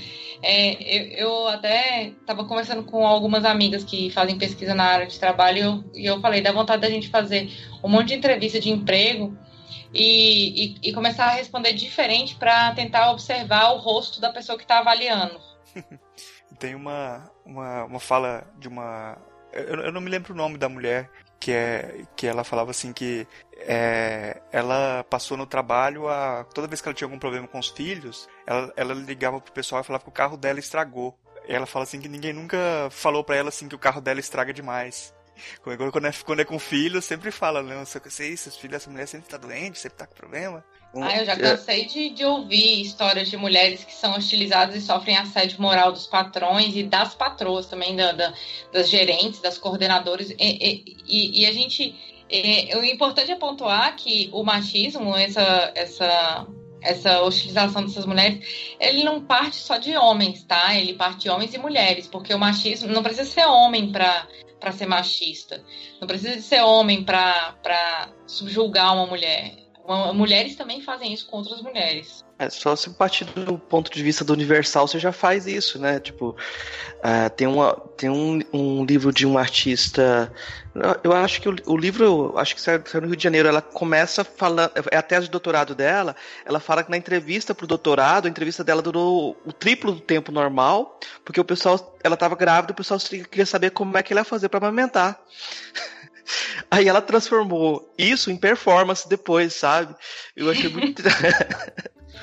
é, eu, eu, até estava conversando com algumas amigas que fazem pesquisa na área de trabalho e eu, e eu falei, dá vontade da gente fazer um monte de entrevista de emprego e, e, e começar a responder diferente para tentar observar o rosto da pessoa que está avaliando. <laughs> Tem uma, uma, uma fala de uma. Eu, eu não me lembro o nome da mulher que é que ela falava assim que é, ela passou no trabalho a toda vez que ela tinha algum problema com os filhos ela, ela ligava pro pessoal e falava que o carro dela estragou ela fala assim que ninguém nunca falou para ela assim que o carro dela estraga demais <laughs> quando é, quando é com filho, sempre fala, não, sei, seus filhos, essa mulher sempre tá doente, sempre tá com problema. Ah, eu já cansei de, de ouvir histórias de mulheres que são hostilizadas e sofrem assédio moral dos patrões e das patroas também, da, da das gerentes, das coordenadoras. E, e, e a gente. E, o importante é pontuar que o machismo, essa, essa, essa hostilização dessas mulheres, ele não parte só de homens, tá? Ele parte de homens e mulheres, porque o machismo não precisa ser homem para para ser machista. Não precisa de ser homem para subjugar uma mulher. Mulheres também fazem isso com outras mulheres. É, só se partir do ponto de vista do universal, você já faz isso, né? Tipo, uh, tem, uma, tem um, um livro de um artista. Eu acho que o, o livro, acho que saiu no Rio de Janeiro, ela começa falando. É a tese de doutorado dela. Ela fala que na entrevista pro doutorado, a entrevista dela durou o triplo do tempo normal, porque o pessoal. Ela estava grávida, o pessoal queria saber como é que ela ia fazer para amamentar. <laughs> Aí ela transformou isso em performance depois, sabe? Eu achei muito.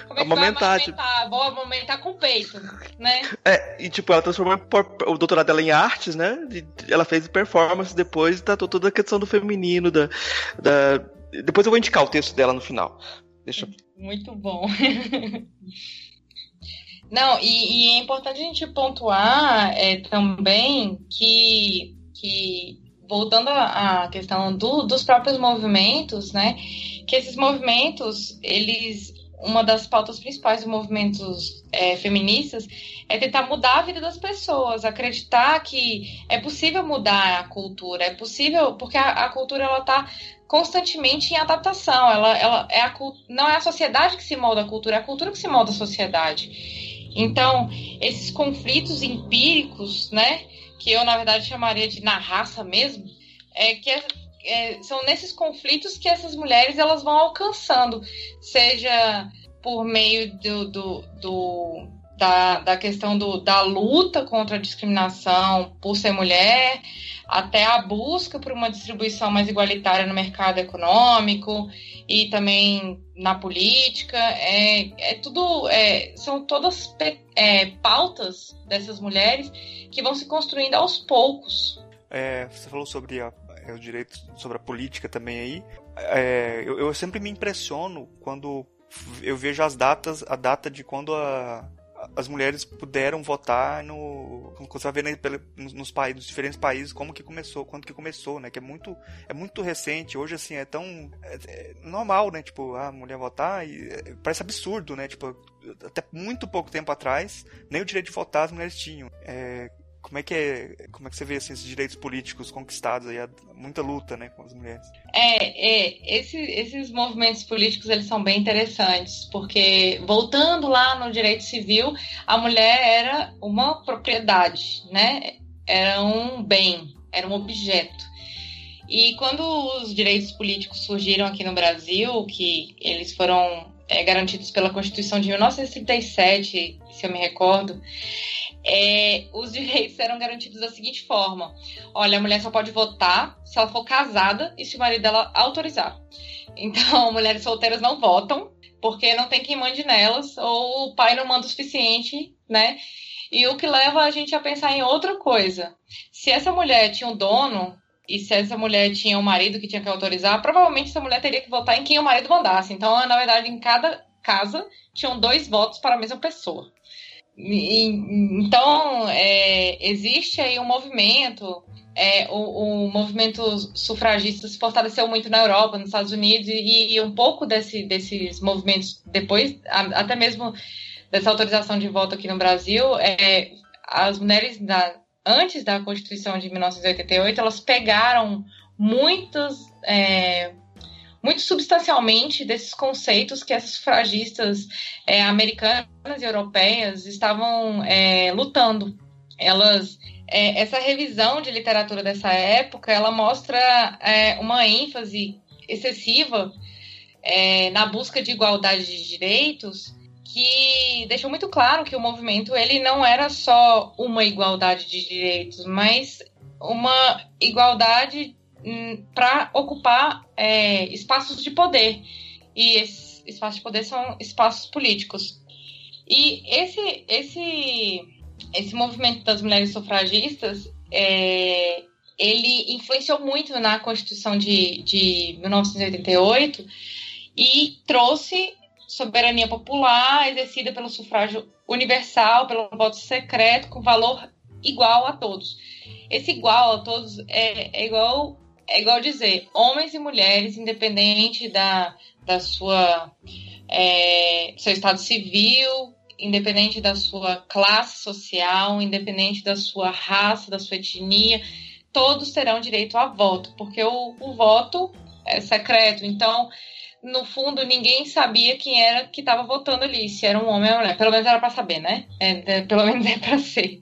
Como é que amamentar? Tipo... Vou amamentar com o peito, né? É, e tipo, ela transformou o doutorado dela em artes, né? Ela fez performance depois e tratou toda a questão do feminino, da, da... Depois eu vou indicar o texto dela no final. Deixa Muito bom. <laughs> Não, e, e, é importante a gente pontuar é, também que, que voltando à questão do, dos próprios movimentos, né, que esses movimentos, eles uma das pautas principais dos movimentos é, feministas é tentar mudar a vida das pessoas, acreditar que é possível mudar a cultura, é possível, porque a, a cultura ela está constantemente em adaptação, ela, ela é a, não é a sociedade que se molda a cultura, é a cultura que se molda a sociedade. Então, esses conflitos empíricos, né, que eu na verdade chamaria de na raça mesmo, é que é, é, são nesses conflitos que essas mulheres elas vão alcançando, seja por meio do, do, do da, da questão do, da luta contra a discriminação por ser mulher, até a busca por uma distribuição mais igualitária no mercado econômico e também na política. É, é tudo, é, são todas é, pautas dessas mulheres que vão se construindo aos poucos. É, você falou sobre a, é, os direitos, sobre a política também aí. É, eu, eu sempre me impressiono quando eu vejo as datas, a data de quando a, as mulheres puderam votar no como você vai ver nos, nos nos diferentes países como que começou quando que começou né que é muito é muito recente hoje assim é tão é, é normal né tipo a mulher votar e é, parece absurdo né tipo até muito pouco tempo atrás nem o direito de votar as mulheres tinham. É, como é que é, como é que você vê assim, esses direitos políticos conquistados aí, muita luta, né, com as mulheres? É, é esse, esses movimentos políticos eles são bem interessantes, porque voltando lá no direito civil, a mulher era uma propriedade, né? Era um bem, era um objeto. E quando os direitos políticos surgiram aqui no Brasil, que eles foram é, garantidos pela Constituição de 1937, se eu me recordo, é, os direitos eram garantidos da seguinte forma: olha, a mulher só pode votar se ela for casada e se o marido dela autorizar. Então, <laughs> mulheres solteiras não votam, porque não tem quem mande nelas, ou o pai não manda o suficiente, né? E o que leva a gente a pensar em outra coisa. Se essa mulher tinha um dono, e se essa mulher tinha um marido que tinha que autorizar, provavelmente essa mulher teria que votar em quem o marido mandasse. Então, na verdade, em cada casa tinham dois votos para a mesma pessoa. Então, é, existe aí um movimento, é, o, o, movimento sufragista se fortaleceu muito na Europa, nos Estados Unidos, e, e um pouco desse, desses movimentos, depois, até mesmo dessa autorização de voto aqui no Brasil, é, as mulheres, da, antes da Constituição de 1988, elas pegaram muitas é, muito substancialmente desses conceitos que essas sufragistas é, americanas e europeias estavam é, lutando. Elas, é, essa revisão de literatura dessa época, ela mostra é, uma ênfase excessiva é, na busca de igualdade de direitos que deixou muito claro que o movimento ele não era só uma igualdade de direitos, mas uma igualdade Hum, para ocupar é, espaços de poder. E esses espaços de poder são espaços políticos. E esse, esse, esse movimento das mulheres sufragistas, é, ele influenciou muito na Constituição de, de 1988 e trouxe soberania popular exercida pelo sufrágio universal, pelo voto secreto, com valor igual a todos. Esse igual a todos é, é igual é igual dizer, homens e mulheres, independente da, da sua é, seu estado civil, independente da sua classe social, independente da sua raça, da sua etnia, todos terão direito a voto, porque o, o voto é secreto. Então, no fundo, ninguém sabia quem era que estava votando ali, se era um homem ou mulher. Pelo menos era para saber, né? É, é, pelo <laughs> menos é para ser.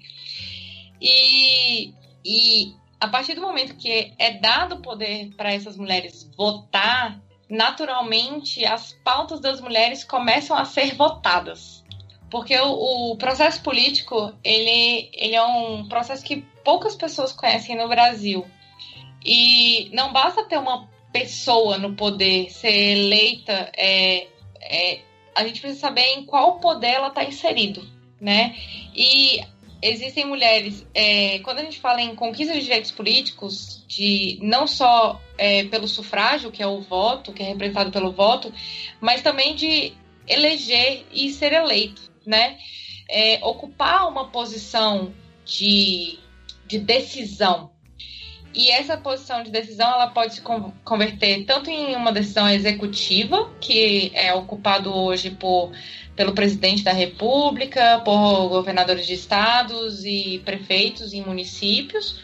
E, e a partir do momento que é dado poder para essas mulheres votar, naturalmente as pautas das mulheres começam a ser votadas. Porque o, o, processo político, ele, ele é um processo que poucas pessoas conhecem no Brasil. E não basta ter uma pessoa no poder, ser eleita, é, é, a gente precisa saber em qual poder ela está inserido, né? E existem mulheres. É, quando a gente fala em conquista de direitos políticos, de não só é, pelo sufrágio, que é o voto, que é representado pelo voto, mas também de eleger e ser eleito, né? É, ocupar uma posição de, de decisão. E essa posição de decisão ela pode se converter tanto em uma decisão executiva, que é ocupado hoje por, pelo presidente da República, por governadores de estados e prefeitos em municípios,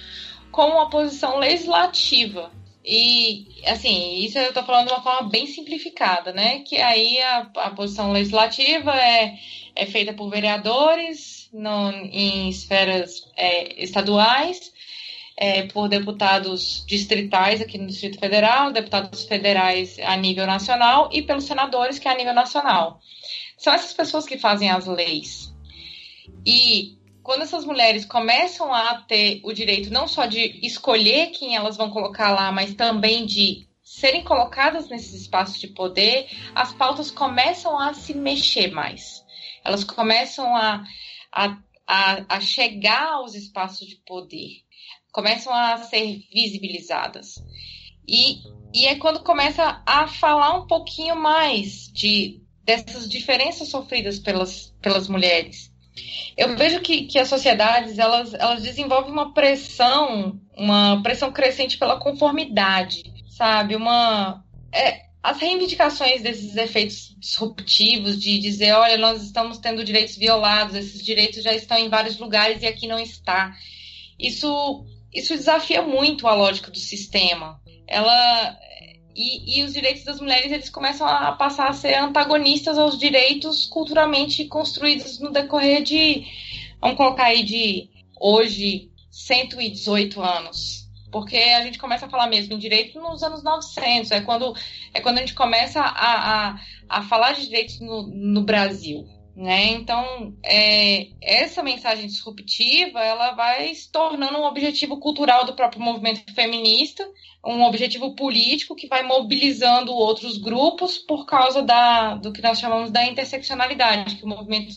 como uma posição legislativa. E, assim, isso eu estou falando de uma forma bem simplificada, né? Que aí a, a posição legislativa é, é feita por vereadores no, em esferas é, estaduais é, por deputados distritais aqui no Distrito Federal, deputados federais a nível nacional e pelos senadores, que é a nível nacional. São essas pessoas que fazem as leis. E quando essas mulheres começam a ter o direito não só de escolher quem elas vão colocar lá, mas também de serem colocadas nesses espaços de poder, as pautas começam a se mexer mais. Elas começam a, a, a, a chegar aos espaços de poder começam a ser visibilizadas. E, e é quando começa a falar um pouquinho mais de dessas diferenças sofridas pelas, pelas mulheres. Eu vejo que, que as sociedades elas, elas desenvolvem uma pressão, uma pressão crescente pela conformidade, sabe? Uma é, as reivindicações desses efeitos disruptivos de dizer, olha, nós estamos tendo direitos violados, esses direitos já estão em vários lugares e aqui não está. Isso isso desafia muito a lógica do sistema. Ela e, e, os direitos das mulheres eles começam a passar a ser antagonistas aos direitos culturalmente construídos no decorrer de, vamos colocar aí de hoje 118 anos. Porque a gente começa a falar mesmo em direito nos anos 900, é quando, é quando a gente começa a, a, a falar de direitos no, no Brasil. Né? Então, é, essa mensagem disruptiva ela vai se tornando um objetivo cultural do próprio movimento feminista, um objetivo político que vai mobilizando outros grupos por causa da, do que nós chamamos da interseccionalidade, que o movimento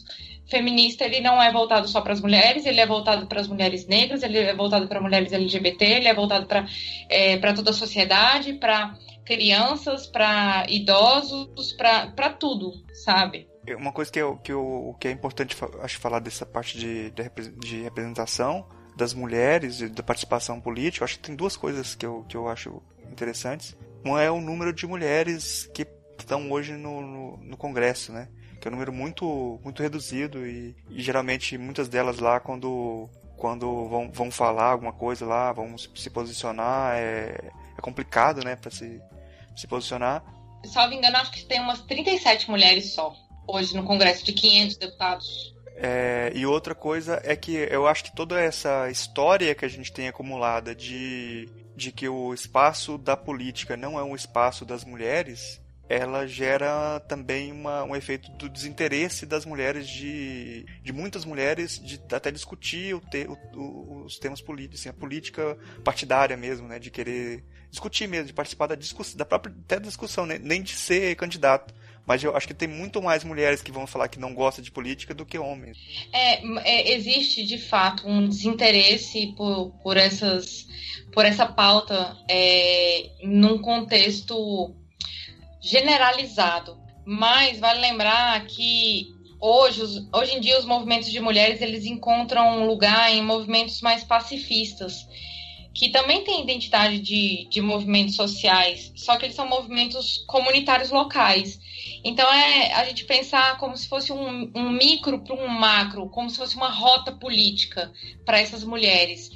feminista ele não é voltado só para as mulheres, ele é voltado para as mulheres negras, ele é voltado para mulheres LGBT, ele é voltado para é, toda a sociedade, para crianças, para idosos, para tudo, sabe? Uma coisa que, que, eu, que é importante acho falar dessa parte de, de representação das mulheres e da participação política, acho que tem duas coisas que eu, que eu acho interessantes. Uma é o número de mulheres que estão hoje no, no, no Congresso, né? Que é um número muito, muito reduzido e, e geralmente muitas delas lá quando, quando vão, vão falar alguma coisa lá, vão se posicionar, é, é complicado, né, para se, se posicionar. Salvo engano, acho que tem umas 37 mulheres só hoje no Congresso de 500 deputados. É, e outra coisa é que eu acho que toda essa história que a gente tem acumulada de, de que o espaço da política não é um espaço das mulheres, ela gera também uma, um efeito do desinteresse das mulheres, de, de muitas mulheres, de até discutir o te, o, os temas políticos, assim, a política partidária mesmo, né, de querer discutir mesmo, de participar da discussão, da própria até discussão, né, nem de ser candidato. Mas eu acho que tem muito mais mulheres que vão falar que não gostam de política do que homens. É, é, existe de fato um desinteresse por, por, essas, por essa pauta é, num contexto generalizado. Mas vale lembrar que hoje, hoje em dia os movimentos de mulheres eles encontram um lugar em movimentos mais pacifistas que também têm identidade de, de movimentos sociais, só que eles são movimentos comunitários locais. Então é a gente pensar como se fosse um, um micro para um macro, como se fosse uma rota política para essas mulheres.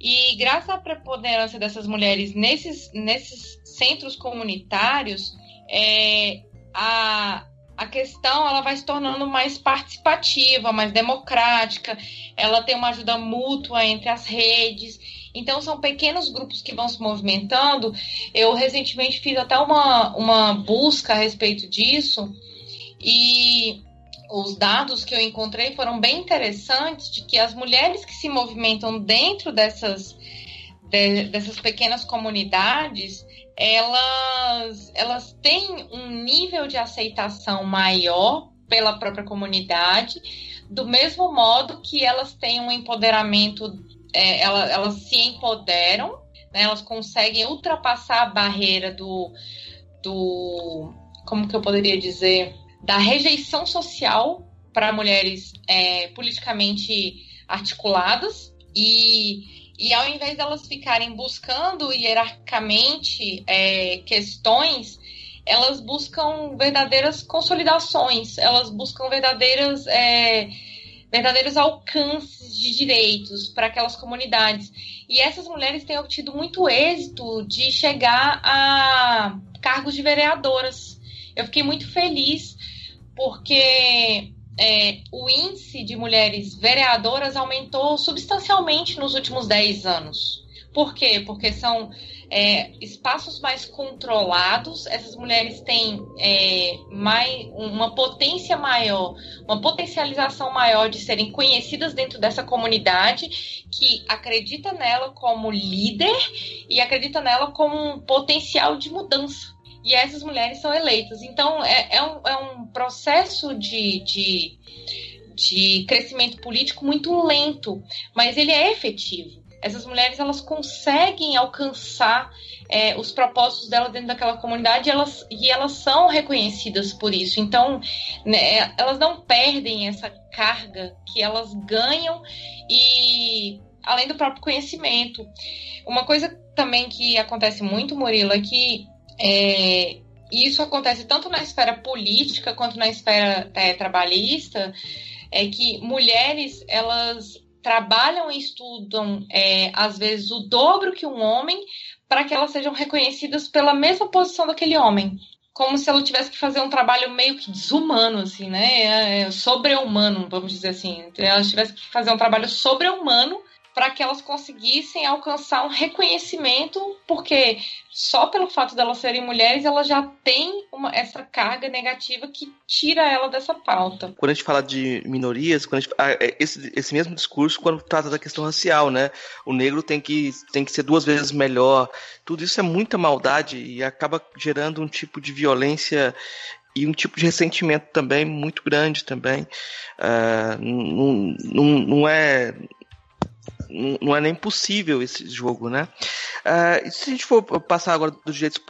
E graças à preponderância dessas mulheres nesses, nesses centros comunitários, é, a, a questão ela vai se tornando mais participativa, mais democrática, ela tem uma ajuda mútua entre as redes. Então, são pequenos grupos que vão se movimentando. Eu recentemente fiz até uma, uma busca a respeito disso e os dados que eu encontrei foram bem interessantes de que as mulheres que se movimentam dentro dessas, de, dessas pequenas comunidades, elas, elas têm um nível de aceitação maior pela própria comunidade, do mesmo modo que elas têm um empoderamento é, elas, elas se empoderam, né, elas conseguem ultrapassar a barreira do, do. Como que eu poderia dizer? Da rejeição social para mulheres é, politicamente articuladas e, E ao invés delas ficarem buscando hierarquicamente é, questões, elas buscam verdadeiras consolidações, elas buscam verdadeiras, é, verdadeiros alcances de direitos para aquelas comunidades. E essas mulheres têm obtido muito êxito de chegar a cargos de vereadoras. Eu fiquei muito feliz porque é, o índice de mulheres vereadoras aumentou substancialmente nos últimos 10 anos. Por quê? Porque são é, espaços mais controlados, essas mulheres têm é, mais, uma potência maior, uma potencialização maior de serem conhecidas dentro dessa comunidade que acredita nela como líder e acredita nela como um potencial de mudança. E essas mulheres são eleitas. Então, é, é, um, é um processo de, de, de crescimento político muito lento, mas ele é efetivo essas mulheres elas conseguem alcançar é, os propósitos delas dentro daquela comunidade elas, e elas são reconhecidas por isso. Então, né, elas não perdem essa carga que elas ganham e além do próprio conhecimento. Uma coisa também que acontece muito, Murilo, é que é, isso acontece tanto na esfera política quanto na esfera é, trabalhista, é que mulheres elas trabalham e estudam, é, às vezes, o dobro que um homem, para que elas sejam reconhecidas pela mesma posição daquele homem. Como se ela tivesse que fazer um trabalho meio que desumano, assim, né? É, é sobre-humano, vamos dizer assim. Ela tivesse que fazer um trabalho sobre-humano para que elas conseguissem alcançar um reconhecimento, porque só pelo fato delas serem mulheres, elas já têm uma, essa carga negativa que tira ela dessa pauta. Quando a gente fala de minorias, quando gente, ah, é, esse, esse mesmo discurso quando trata da questão racial, né? O negro tem que, tem que ser duas vezes melhor. Tudo isso é muita maldade e acaba gerando um tipo de violência e um tipo de ressentimento também muito grande também. Uh, não, não, não, é não é nem possível esse jogo, né? Uh, se a gente for passar agora dos direitos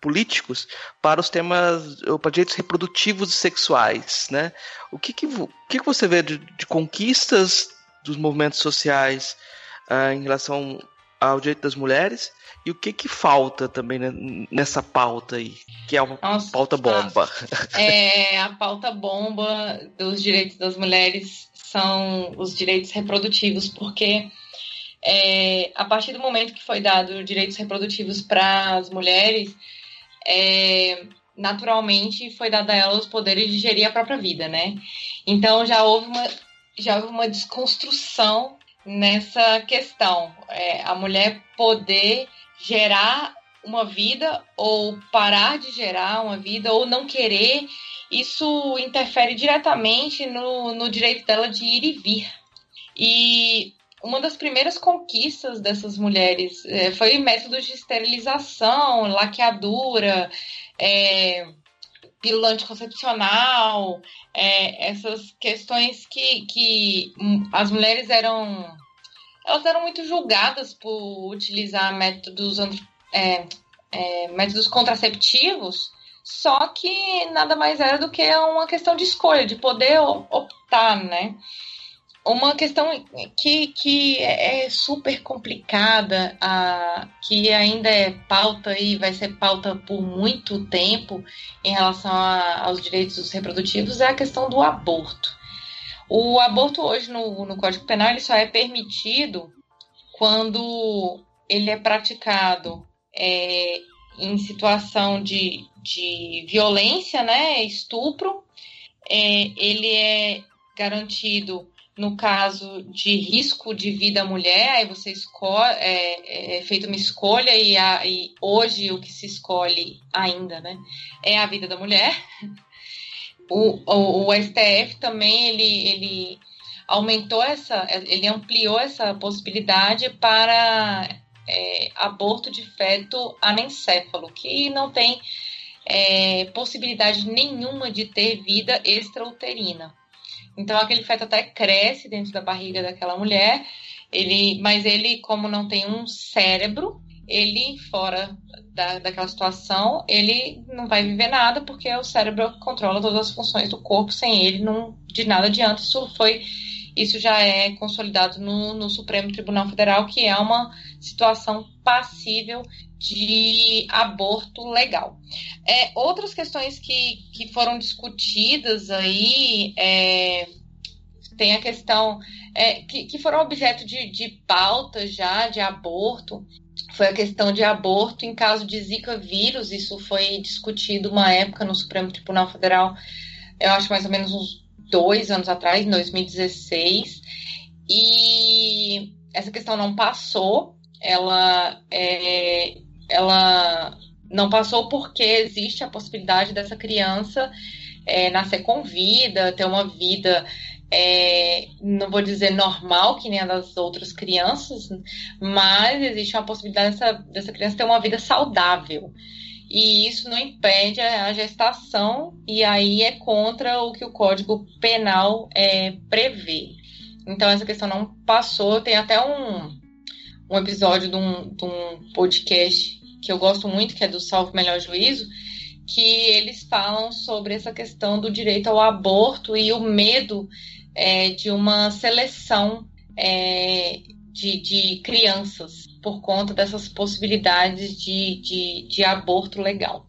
políticos para os temas, para direitos reprodutivos e sexuais, né? O que que, o que, que você vê de, de conquistas dos movimentos sociais uh, em relação ao direito das mulheres e o que que falta também né, nessa pauta aí, que é uma Nossa, pauta bomba. É, <laughs> a pauta bomba dos direitos das mulheres são os direitos reprodutivos, porque é, a partir do momento que foi dado direitos reprodutivos para as mulheres, é, naturalmente foi dado a elas os poderes de gerir a própria vida, né? Então já houve uma, já houve uma desconstrução nessa questão. É, a mulher poder gerar uma vida ou parar de gerar uma vida ou não querer, isso interfere diretamente no, no direito dela de ir e vir. E uma das primeiras conquistas dessas mulheres é, foi métodos de esterilização, laqueadura, é, pílula anticoncepcional, é, essas questões que, que as mulheres eram elas eram muito julgadas por utilizar métodos é, é, métodos contraceptivos, só que nada mais era do que uma questão de escolha, de poder optar, né? Uma questão que, que é super complicada, a, que ainda é pauta e vai ser pauta por muito tempo em relação a, aos direitos reprodutivos, é a questão do aborto. O aborto hoje no, no Código Penal ele só é permitido quando ele é praticado é, em situação de, de violência, né, estupro, é, ele é garantido no caso de risco de vida à mulher, aí você escolhe, é, é feita uma escolha e, a, e, hoje o que se escolhe ainda, né, é a vida da mulher. O, o, o STF também ele, ele aumentou essa, ele ampliou essa possibilidade para é, aborto de feto anencéfalo, que não tem é, possibilidade nenhuma de ter vida extrauterina. Então aquele feto até cresce dentro da barriga daquela mulher, ele, mas ele, como não tem um cérebro, ele fora da, daquela situação, ele não vai viver nada porque o cérebro controla todas as funções do corpo, sem ele não de nada adianta. Isso foi isso já é consolidado no, no Supremo Tribunal Federal, que é uma situação passível de aborto legal. É, outras questões que, que foram discutidas aí é, tem a questão é, que, que foram objeto de, de pauta já de aborto, foi a questão de aborto em caso de Zika vírus. Isso foi discutido uma época no Supremo Tribunal Federal, eu acho mais ou menos uns dois anos atrás, em 2016. E essa questão não passou. Ela, é, ela não passou porque existe a possibilidade dessa criança é, nascer com vida, ter uma vida é, não vou dizer normal, que nem a das outras crianças, mas existe uma possibilidade dessa, dessa criança ter uma vida saudável. E isso não impede a gestação, e aí é contra o que o Código Penal é, prevê. Então, essa questão não passou. Tem até um, um episódio de um, de um podcast que eu gosto muito, que é do Salvo Melhor Juízo, que eles falam sobre essa questão do direito ao aborto e o medo é, de uma seleção é, de, de, crianças por conta dessas possibilidades de, de, de aborto legal.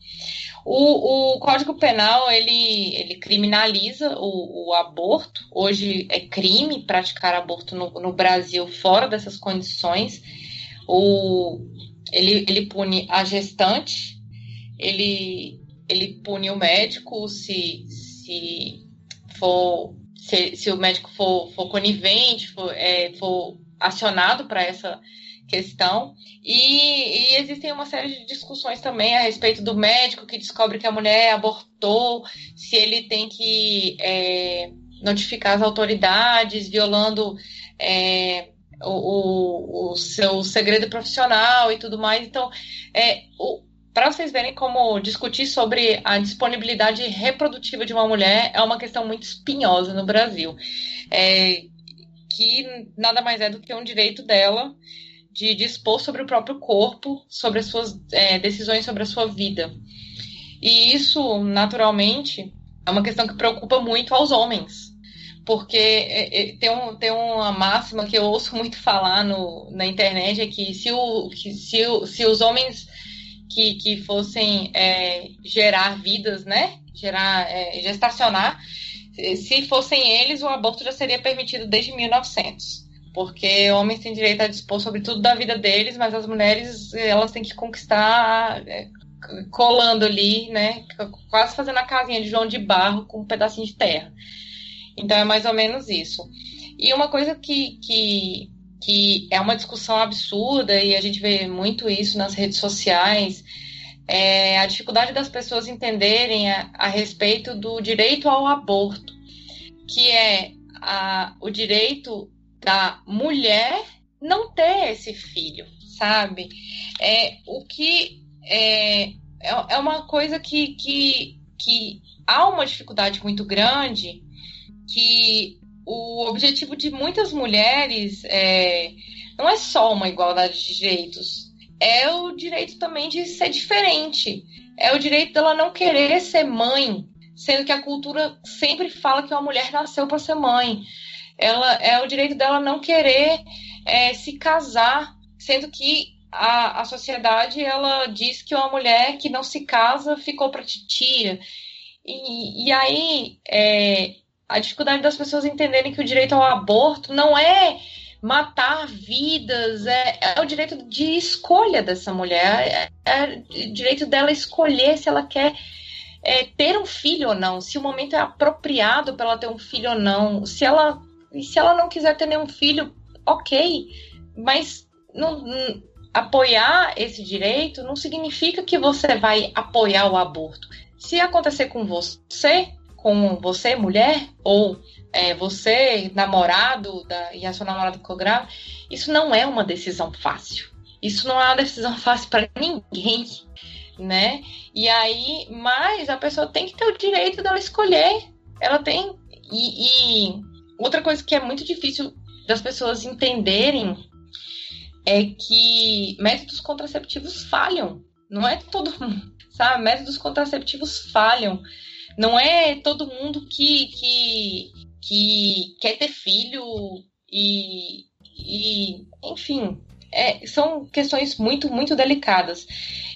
O, o, Código Penal ele, ele criminaliza o, o, aborto. Hoje é crime praticar aborto no, no Brasil fora dessas condições. O, ele, ele pune a gestante, ele, ele pune o médico se, se for se, se o médico for, for conivente, for, é, for acionado para essa questão. E, e, existem uma série de discussões também a respeito do médico que descobre que a mulher abortou, se ele tem que é, notificar as autoridades, violando é, o, o, seu segredo profissional e tudo mais. Então, é, para vocês verem como discutir sobre a disponibilidade reprodutiva de uma mulher é uma questão muito espinhosa no Brasil. É, que nada mais é do que um direito dela de dispor sobre o próprio corpo, sobre as suas é, decisões sobre a sua vida. E isso, naturalmente, é uma questão que preocupa muito aos homens. Porque é, é, tem, um, tem uma máxima que eu ouço muito falar no, na internet, é que se, o, que se, o, se os homens que, que fossem é, gerar vidas, né? Gerar, é, gestacionar. Se fossem eles, o aborto já seria permitido desde 1900. Porque homens têm direito a dispor sobre tudo da vida deles, mas as mulheres, elas têm que conquistar é, colando ali, né? Quase fazendo a casinha de João de Barro com um pedacinho de terra. Então é mais ou menos isso. E uma coisa que, que que é uma discussão absurda e a gente vê muito isso nas redes sociais, é a dificuldade das pessoas entenderem a, a respeito do direito ao aborto, que é a, o direito da mulher não ter esse filho, sabe? É, o que é, é, é uma coisa que, que, que há uma dificuldade muito grande que o objetivo de muitas mulheres é, não é só uma igualdade de direitos, é o direito também de ser diferente. É o direito dela não querer ser mãe, sendo que a cultura sempre fala que uma mulher nasceu para ser mãe. Ela é o direito dela não querer é, se casar, sendo que a, a sociedade ela diz que uma mulher que não se casa ficou para titia. E, e aí é, a dificuldade das pessoas entenderem que o direito ao aborto não é matar vidas, é, é o direito de escolha dessa mulher, é, é o direito dela escolher se ela quer é, ter um filho ou não, se o momento é apropriado para ela ter um filho ou não, se ela, se ela não quiser ter nenhum filho, ok, mas não, apoiar esse direito não significa que você vai apoiar o aborto. Se acontecer com você, com você, mulher, ou é, você, namorado, da, e a sua namorada ficou grávida, isso não é uma decisão fácil. Isso não é uma decisão <laughs> fácil para ninguém, né? E aí, mas a pessoa tem que ter o direito dela escolher. Ela tem. E, e outra coisa que é muito difícil das pessoas entenderem é que métodos contraceptivos falham. Não é todo mundo, sabe? Métodos contraceptivos falham. Não é todo mundo que, que, que quer ter filho e, e enfim, é, são questões muito, muito delicadas.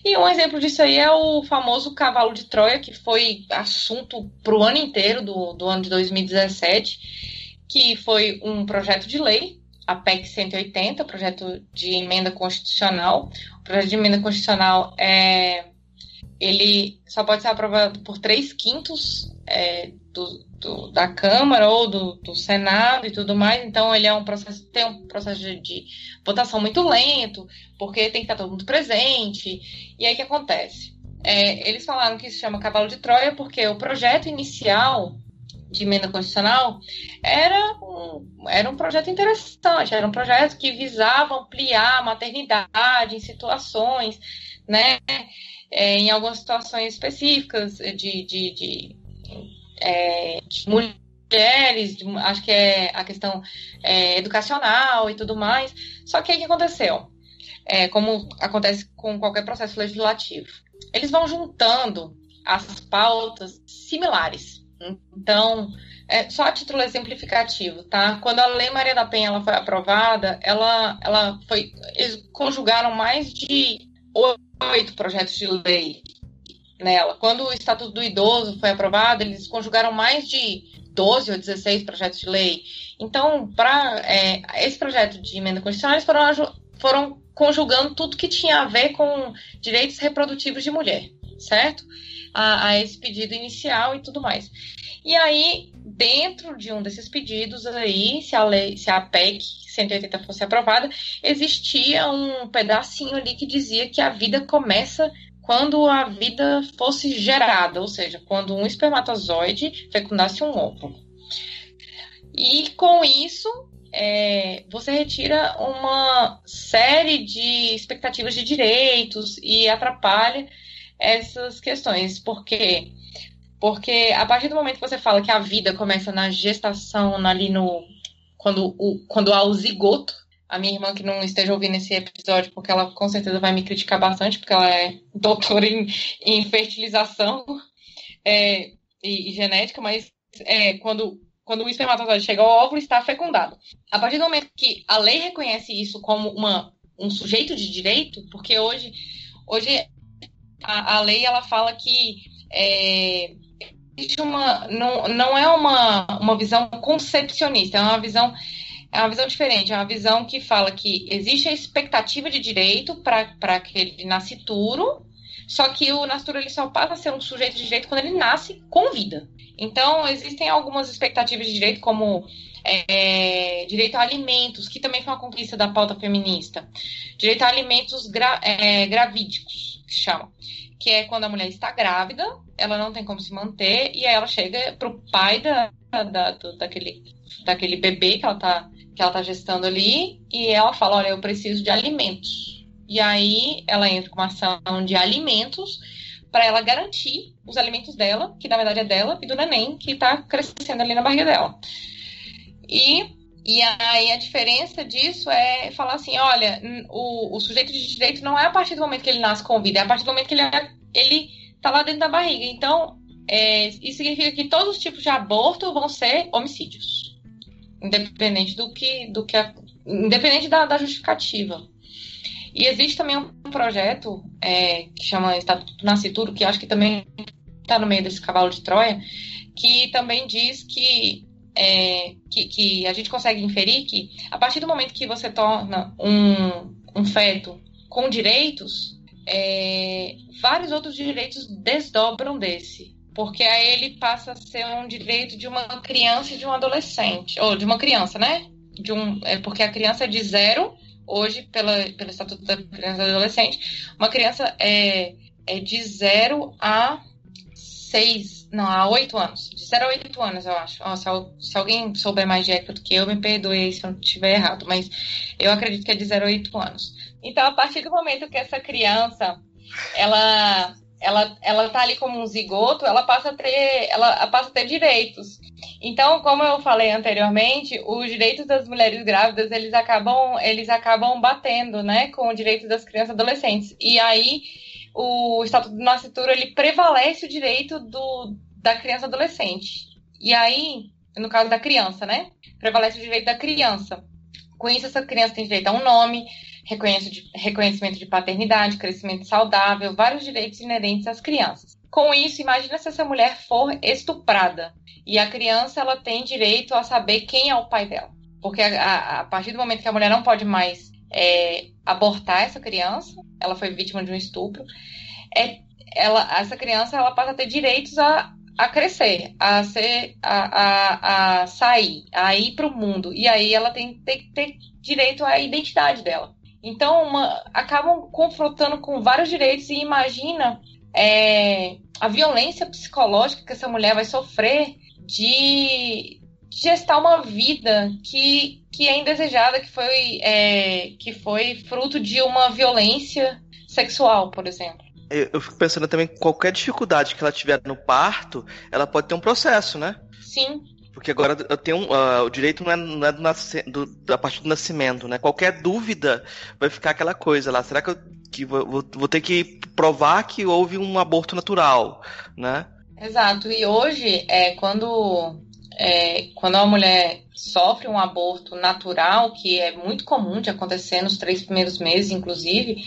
E um exemplo disso aí é o famoso cavalo de Troia, que foi assunto para o ano inteiro do, do ano de 2017, que foi um projeto de lei, a PEC 180, projeto de emenda constitucional. O projeto de emenda constitucional é ele só pode ser aprovado por três quintos é, do, do, da Câmara ou do, do, Senado e tudo mais, então ele é um processo, tem um processo de, de, votação muito lento, porque tem que estar todo mundo presente. E aí o que acontece? É, eles falaram que isso chama cavalo de Troia porque o projeto inicial de emenda constitucional era um, era um projeto interessante, era um projeto que visava ampliar a maternidade em situações, né? É, em algumas situações específicas de, de, de é, de mulheres, de, acho que é a questão é, educacional e tudo mais. Só que o que aconteceu? É, como acontece com qualquer processo legislativo. Eles vão juntando as pautas similares. Então, é, só a título exemplificativo, tá? Quando a Lei Maria da Penha ela foi aprovada, ela, ela foi. Eles conjugaram mais de oito projetos de lei nela. Quando o Estatuto do Idoso foi aprovado, eles conjugaram mais de 12 ou 16 projetos de lei. Então, para é, esse projeto de emenda constitucional, eles foram, foram conjugando tudo que tinha a ver com direitos reprodutivos de mulher, certo? A, a, esse pedido inicial e tudo mais. E aí, dentro de um desses pedidos aí, se a lei, se a PEC 180 fosse aprovada, existia um pedacinho ali que dizia que a vida começa quando a vida fosse gerada, ou seja, quando um espermatozoide fecundasse um óvulo. E com isso, é, você retira uma série de expectativas de direitos e atrapalha essas questões. Por quê? Porque a partir do momento que você fala que a vida começa na gestação, ali no. Quando, o, quando há o zigoto, a minha irmã que não esteja ouvindo esse episódio, porque ela com certeza vai me criticar bastante, porque ela é <laughs> doutora em, em fertilização é, e, e, genética, mas é, quando, quando o espermatozoide chega ao óvulo, está fecundado. A partir do momento que a lei reconhece isso como uma, um sujeito de direito, porque hoje, hoje a, a lei ela fala que é, uma, não, não é uma, uma visão concepcionista, é uma visão é uma visão diferente, é uma visão que fala que existe a expectativa de direito para aquele nascituro, só que o nascituro ele só passa a ser um sujeito de direito quando ele nasce com vida. Então, existem algumas expectativas de direito, como é, direito a alimentos, que também foi uma conquista da pauta feminista. Direito a alimentos gra, é, gravídicos, que chama. Que é quando a mulher está grávida, ela não tem como se manter, e aí ela chega para o pai da, da, do, daquele, daquele bebê que ela está que ela está gestando ali, e ela fala: Olha, eu preciso de alimentos. E aí ela entra com uma ação de alimentos para ela garantir os alimentos dela, que na verdade é dela, e do neném que está crescendo ali na barriga dela. E, e aí a diferença disso é falar assim: olha, o, o sujeito de direito não é a partir do momento que ele nasce com vida, é a partir do momento que ele, é, ele tá lá dentro da barriga. Então, é, isso significa que todos os tipos de aborto vão ser homicídios independente do que, do que a, independente da, da, justificativa. E existe também um projeto é, que chama Estatuto Nascituro, que acho que também está no meio desse cavalo de Troia, que também diz que, é, que, que, a gente consegue inferir que a partir do momento que você torna um, um feto com direitos, é, vários outros direitos desdobram desse porque aí ele passa a ser um direito de uma criança e de um adolescente, ou de uma criança, né? De um, é porque a criança é de zero, hoje, pela, pelo Estatuto da Criança e Adolescente, uma criança é, é de zero a seis, não, a oito anos. Zero a oito anos, eu acho. Oh, se, se, alguém souber mais de época do que eu, me perdoe se eu estiver errado, mas eu acredito que é de zero a oito anos. Então, a partir do momento que essa criança, ela ela, ela tá ali como um zigoto, ela passa a ter, ela passa a ter direitos. Então, como eu falei anteriormente, os direitos das mulheres grávidas, eles acabam, eles acabam batendo, né, com o direito das crianças e adolescentes. E aí, o Estatuto do Nascituro, ele prevalece o direito do, da criança adolescente. E aí, no caso da criança, né? Prevalece o direito da criança. Com isso, essa criança tem direito a um nome, reconhecimento de paternidade, crescimento saudável, vários direitos inerentes às crianças. Com isso, imagina se essa mulher for estuprada e a criança ela tem direito a saber quem é o pai dela, porque a, a, a partir do momento que a mulher não pode mais é, abortar essa criança, ela foi vítima de um estupro, é, ela, essa criança ela passa a ter direitos a, a crescer, a ser, a, a, a sair, a ir para o mundo. E aí ela tem, que ter direito à identidade dela. Então, uma, acabam confrontando com vários direitos e imagina é, a violência psicológica que essa mulher vai sofrer de gestar uma vida que, que é indesejada, que foi, é, que foi fruto de uma violência sexual, por exemplo. Eu, eu fico pensando também qualquer dificuldade que ela tiver no parto, ela pode ter um processo, né? Sim. Porque agora eu tenho uh, o direito não é, não é do, nasce, do, a partir do nascimento, né? Qualquer dúvida vai ficar aquela coisa lá. Será que eu que vou, vou ter que provar que houve um aborto natural, né? Exato. E hoje, é, quando, é, quando uma mulher sofre um aborto natural, que é muito comum de acontecer nos três primeiros meses, inclusive,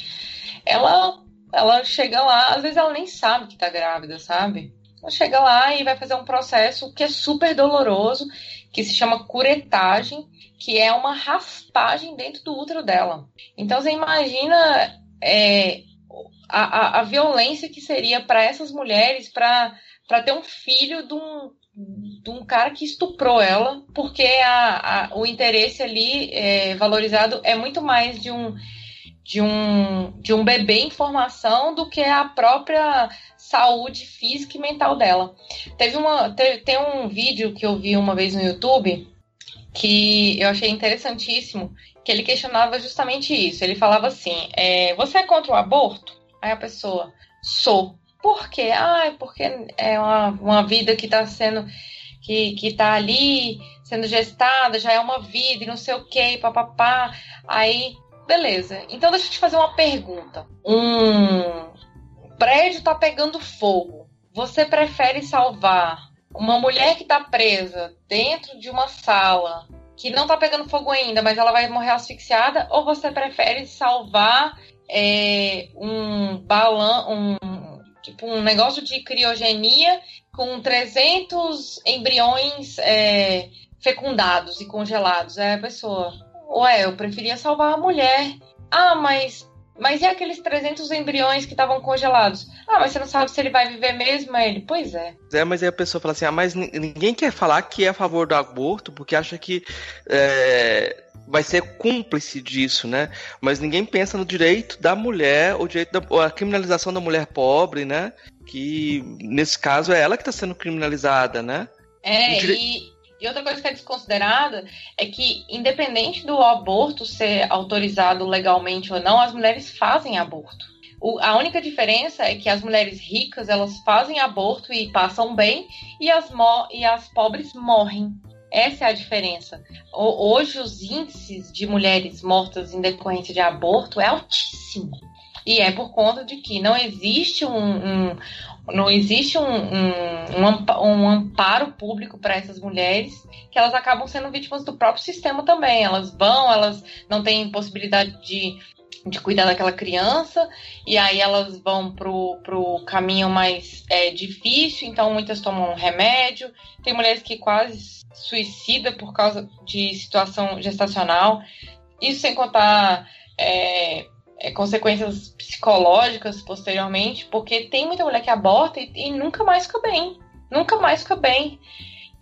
ela, ela chega lá, às vezes ela nem sabe que tá grávida, sabe? Ela chega lá e vai fazer um processo que é super doloroso, que se chama curetagem, que é uma raspagem dentro do útero dela. Então você imagina é, a, a, a, violência que seria para essas mulheres para ter um filho de um, de um cara que estuprou ela, porque a, a, o interesse ali é, valorizado é muito mais de um, de um, de um bebê em formação do que a própria saúde física e mental dela. Teve uma, teve, tem um vídeo que eu vi uma vez no YouTube que eu achei interessantíssimo, que ele questionava justamente isso. Ele falava assim: é, Você é contra o aborto? Aí a pessoa, sou. Por quê? Ah, porque é uma, uma vida que está sendo. Que, que tá ali sendo gestada, já é uma vida e não sei o que, papapá. Aí, beleza. Então deixa eu te fazer uma pergunta. Um prédio tá pegando fogo. Você prefere salvar uma mulher que tá presa dentro de uma sala que não tá pegando fogo ainda, mas ela vai morrer asfixiada, ou você prefere salvar é, um balão, um tipo um negócio de criogenia com 300 embriões é, fecundados e congelados? É a pessoa, ué, eu preferia salvar a mulher. Ah, mas mas e aqueles 300 embriões que estavam congelados? Ah, mas você não sabe se ele vai viver mesmo? Aí ele, pois é. É, mas aí a pessoa fala assim, ah, mas ninguém quer falar que é a favor do aborto porque acha que é, vai ser cúmplice disso, né? Mas ninguém pensa no direito da mulher, o direito da a criminalização da mulher pobre, né? Que nesse caso é ela que está sendo criminalizada, né? É, dire... e e outra coisa que é desconsiderada é que, independente do aborto ser autorizado legalmente ou não, as mulheres fazem aborto. O, a única diferença é que as mulheres ricas elas fazem aborto e passam bem, e as, e as pobres morrem. Essa é a diferença. Hoje, os índices de mulheres mortas em decorrência de aborto é altíssimo. E é por conta de que não existe um, um, não existe um, um, um amparo público para essas mulheres, que elas acabam sendo vítimas do próprio sistema também. Elas vão, elas não têm possibilidade de, de cuidar daquela criança, e aí elas vão pro, pro caminho mais é, difícil, então muitas tomam remédio. Tem mulheres que quase suicida por causa de situação gestacional. Isso sem contar. É, é, consequências psicológicas posteriormente, porque tem muita mulher que aborta e, e, nunca mais fica bem. Nunca mais fica bem.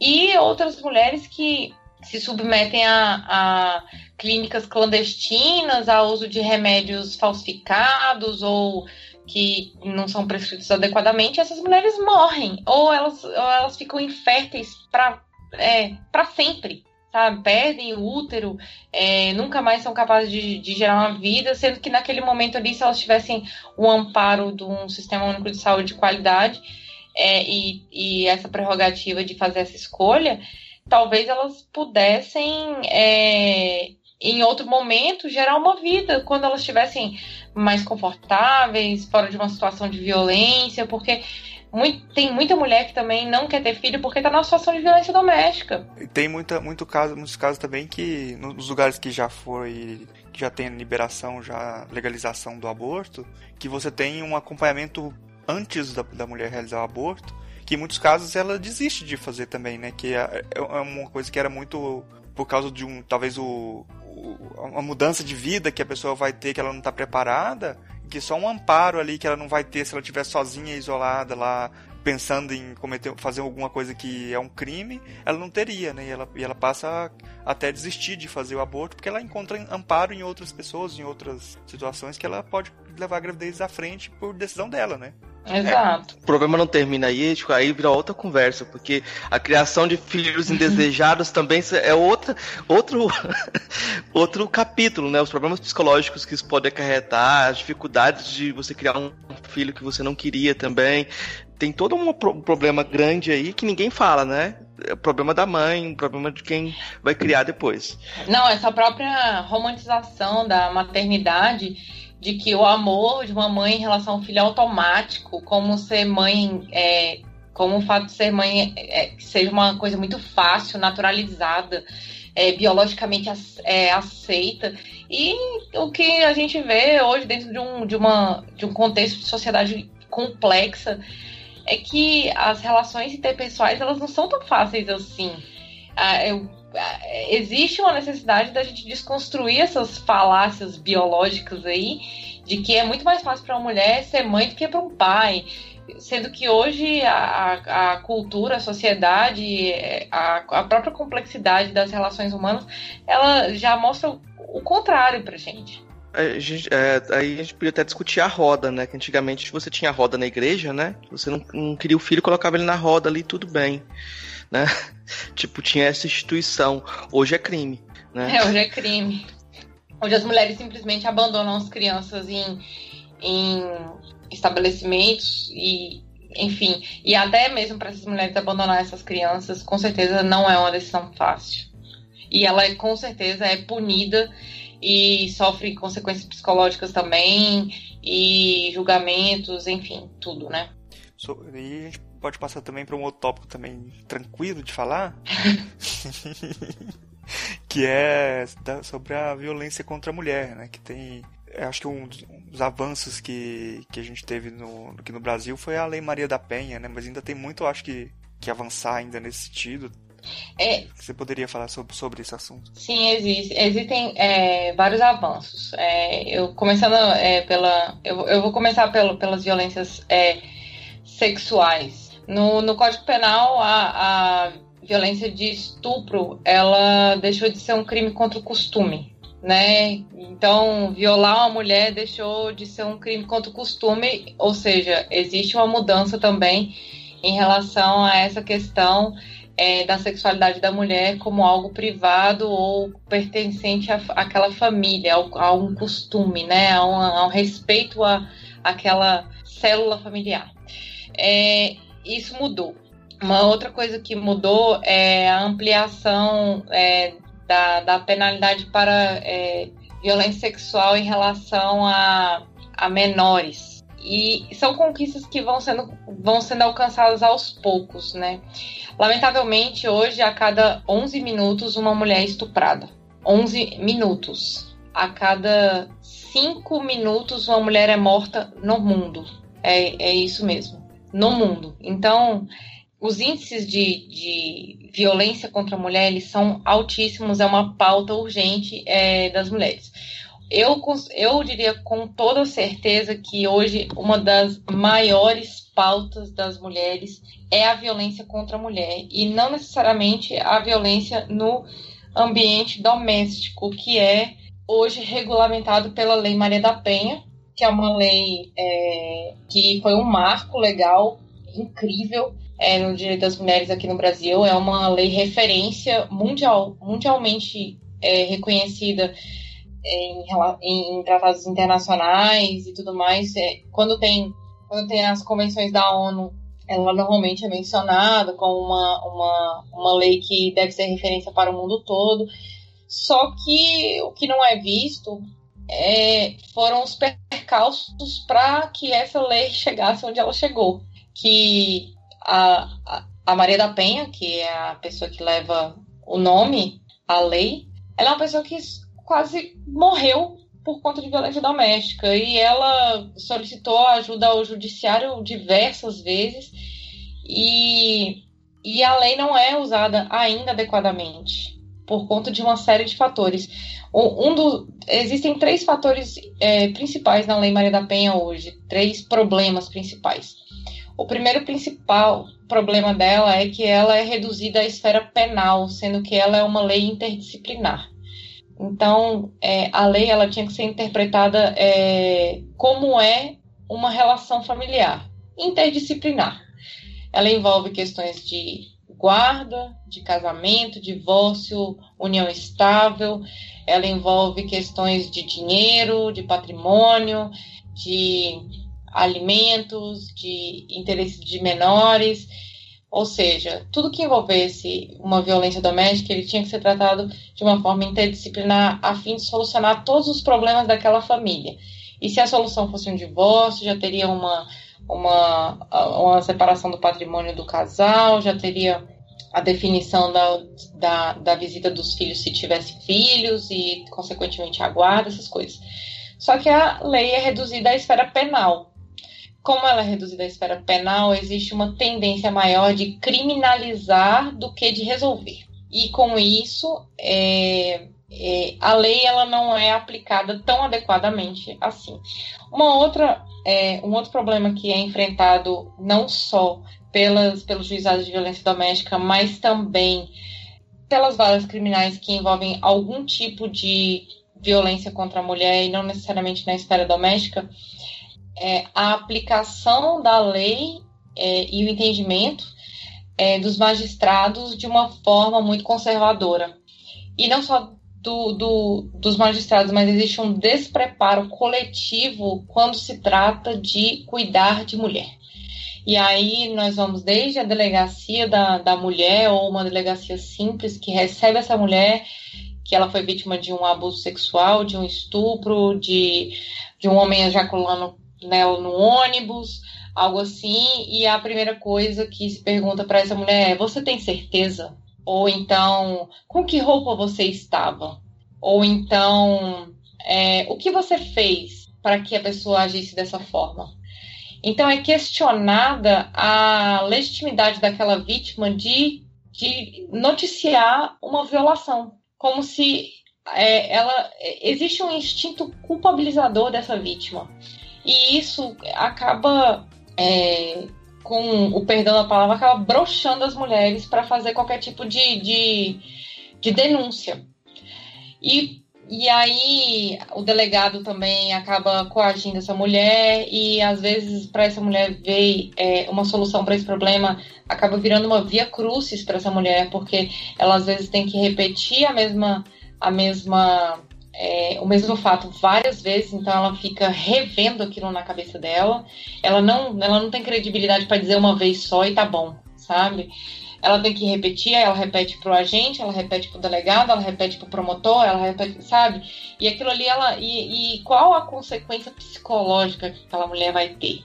E outras mulheres que se submetem a, a clínicas clandestinas, a uso de remédios falsificados ou que não são prescritos adequadamente, essas mulheres morrem. Ou elas, ou elas ficam inférteis para é, sempre sabe? Perdem o útero, é, nunca mais são capazes de, de, gerar uma vida, sendo que naquele momento ali, se elas tivessem o amparo de um sistema único de saúde de qualidade é, e, e, essa prerrogativa de fazer essa escolha, talvez elas pudessem, é, em outro momento, gerar uma vida quando elas estivessem mais confortáveis, fora de uma situação de violência, porque muito, tem muita mulher que também não quer ter filho porque está numa situação de violência doméstica. Tem muita, muito caso, muitos casos também que nos lugares que já foi que já tem liberação, já legalização do aborto, que você tem um acompanhamento antes da, da mulher realizar o aborto, que em muitos casos ela desiste de fazer também, né? Que é, é uma coisa que era muito por causa de um talvez o, uma mudança de vida que a pessoa vai ter que ela não está preparada que só um amparo ali que ela não vai ter se ela estiver sozinha, isolada lá, pensando em cometer, fazer alguma coisa que é um crime, ela não teria, né? E ela, e ela passa a, até desistir de fazer o aborto porque ela encontra amparo em outras pessoas, em outras situações que ela pode levar a gravidez à frente por decisão dela, né? Exato. É, o problema não termina aí, tipo, aí vira outra conversa, porque a criação de filhos <laughs> indesejados também é outra, outro, <laughs> outro capítulo, né? Os problemas psicológicos que isso pode acarretar, as dificuldades de você criar um filho que você não queria também. Tem todo um problema grande aí que ninguém fala, né? É o problema da mãe, o problema de quem vai criar depois. Não, essa própria romantização da maternidade de que o amor de uma mãe em relação ao filho é automático, como ser mãe, é, como o fato de ser mãe é, seja uma coisa muito fácil, naturalizada, é, biologicamente é, aceita. E o que a gente vê hoje dentro de um, de, uma, de um contexto de sociedade complexa é que as relações interpessoais elas não são tão fáceis assim. Ah, eu existe uma necessidade da gente desconstruir essas falácias biológicas aí, de que é muito mais fácil para uma mulher ser mãe do que para um pai. Sendo que hoje a, a cultura, a sociedade, a, a própria complexidade das relações humanas, ela já mostra o contrário pra gente. A gente, é, aí a gente podia até discutir a roda, né? Que antigamente você tinha roda na igreja, né? Você não, não queria o filho, colocava ele na roda ali, tudo bem né? <laughs> tipo, tinha essa instituição. Hoje é crime, né? É, hoje é crime. Hoje as mulheres simplesmente abandonam as crianças em, em estabelecimentos e, enfim, e até mesmo para essas mulheres abandonar essas crianças, com certeza não é uma decisão fácil. E ela com certeza é punida e sofre consequências psicológicas também e julgamentos, enfim, tudo, né? So, e a gente pode passar também para um outro tópico também tranquilo de falar, <laughs> que é sobre a violência contra a mulher, né? Que tem, acho que um dos, um dos, avanços que, que a gente teve no, aqui no Brasil foi a Lei Maria da Penha, né? Mas ainda tem muito, acho que, que avançar ainda nesse sentido. É, Você poderia falar sobre, sobre esse assunto? Sim, existe, existem é, vários avanços. É, eu começando é, pela, eu, eu vou começar pelo, pelas violências é, sexuais. No, no Código Penal, a, a violência de estupro, ela deixou de ser um crime contra o costume, né? Então, violar uma mulher deixou de ser um crime contra o costume, ou seja, existe uma mudança também em relação a essa questão é, da sexualidade da mulher como algo privado ou pertencente àquela família, ao, a um costume, né? A um respeito à, àquela célula familiar. É, isso mudou. Uma outra coisa que mudou é a ampliação é, da, da penalidade para é, violência sexual em relação a, a menores. E são conquistas que vão sendo, vão sendo alcançadas aos poucos, né? Lamentavelmente, hoje, a cada 11 minutos, uma mulher é estuprada. 11 minutos. A cada 5 minutos, uma mulher é morta no mundo. É, é isso mesmo no mundo. Então, os índices de, de violência contra a mulher eles são altíssimos, é uma pauta urgente é, das mulheres. Eu, eu diria com toda certeza que hoje uma das maiores pautas das mulheres é a violência contra a mulher e não necessariamente a violência no ambiente doméstico, que é hoje regulamentado pela Lei Maria da Penha, que é uma lei é, que foi um marco legal incrível é, no direito das mulheres aqui no Brasil. É uma lei referência mundial, mundialmente é, reconhecida em, em, tratados internacionais e tudo mais. É, quando, tem, quando tem as convenções da ONU, ela normalmente é mencionada como uma, uma, uma lei que deve ser referência para o mundo todo. Só que o que não é visto é, foram os percalços para que essa lei <laughs> chegasse onde ela chegou, que a, a, a Maria da Penha, que é a pessoa que leva o nome, a lei, ela é uma pessoa que quase morreu por conta de violência doméstica e ela solicitou ajuda ao judiciário diversas vezes e, e a lei não é usada ainda adequadamente por conta de uma série de fatores. Um do, existem três fatores é, principais na Lei Maria da Penha hoje, três problemas principais. O primeiro principal problema dela é que ela é reduzida à esfera penal, sendo que ela é uma lei interdisciplinar. Então, é, a lei ela tinha que ser interpretada é, como é uma relação familiar, interdisciplinar. Ela envolve questões de guarda, de casamento, divórcio, união estável. Ela envolve questões de dinheiro, de patrimônio, de alimentos, de interesse de menores. Ou seja, tudo que envolvesse uma violência doméstica, ele tinha que ser tratado de uma forma interdisciplinar a fim de solucionar todos os problemas daquela família. E se a solução fosse um divórcio, já teria uma, uma, uma separação do patrimônio do casal, já teria a definição da, da, da visita dos filhos se tivesse filhos e, consequentemente, a guarda, essas coisas. Só que a lei é reduzida à esfera penal como ela é reduzida à esfera penal, existe uma tendência maior de criminalizar do que de resolver. E com isso, é, é, a lei ela não é aplicada tão adequadamente assim. Uma outra, é, um outro problema que é enfrentado não só pelas, pelos juizados de violência doméstica, mas também pelas varas criminais que envolvem algum tipo de violência contra a mulher e não necessariamente na esfera doméstica, é, a aplicação da lei é, e o entendimento é, dos magistrados de uma forma muito conservadora. E não só do, do, dos magistrados, mas existe um despreparo coletivo quando se trata de cuidar de mulher. E aí nós vamos desde a delegacia da, da mulher, ou uma delegacia simples que recebe essa mulher que ela foi vítima de um abuso sexual, de um estupro, de, de um homem ejaculando né, no ônibus, algo assim, e a primeira coisa que se pergunta para essa mulher é: Você tem certeza? Ou então, com que roupa você estava? Ou então, é, o que você fez para que a pessoa agisse dessa forma? Então, é questionada a legitimidade daquela vítima de, de noticiar uma violação, como se é, ela existe um instinto culpabilizador dessa vítima. E isso acaba, é, com o perdão da palavra, acaba broxando as mulheres para fazer qualquer tipo de, de, de denúncia. E e aí o delegado também acaba coagindo essa mulher e às vezes para essa mulher ver é, uma solução para esse problema acaba virando uma via crucis para essa mulher porque ela às vezes tem que repetir a mesma a mesma é, o mesmo fato várias vezes, então ela fica revendo aquilo na cabeça dela. Ela não, ela não tem credibilidade para dizer uma vez só e tá bom, sabe? Ela tem que repetir, ela repete pro agente, ela repete pro delegado, ela repete pro promotor, ela repete, sabe? E aquilo ali, ela. E, e qual a consequência psicológica que aquela mulher vai ter?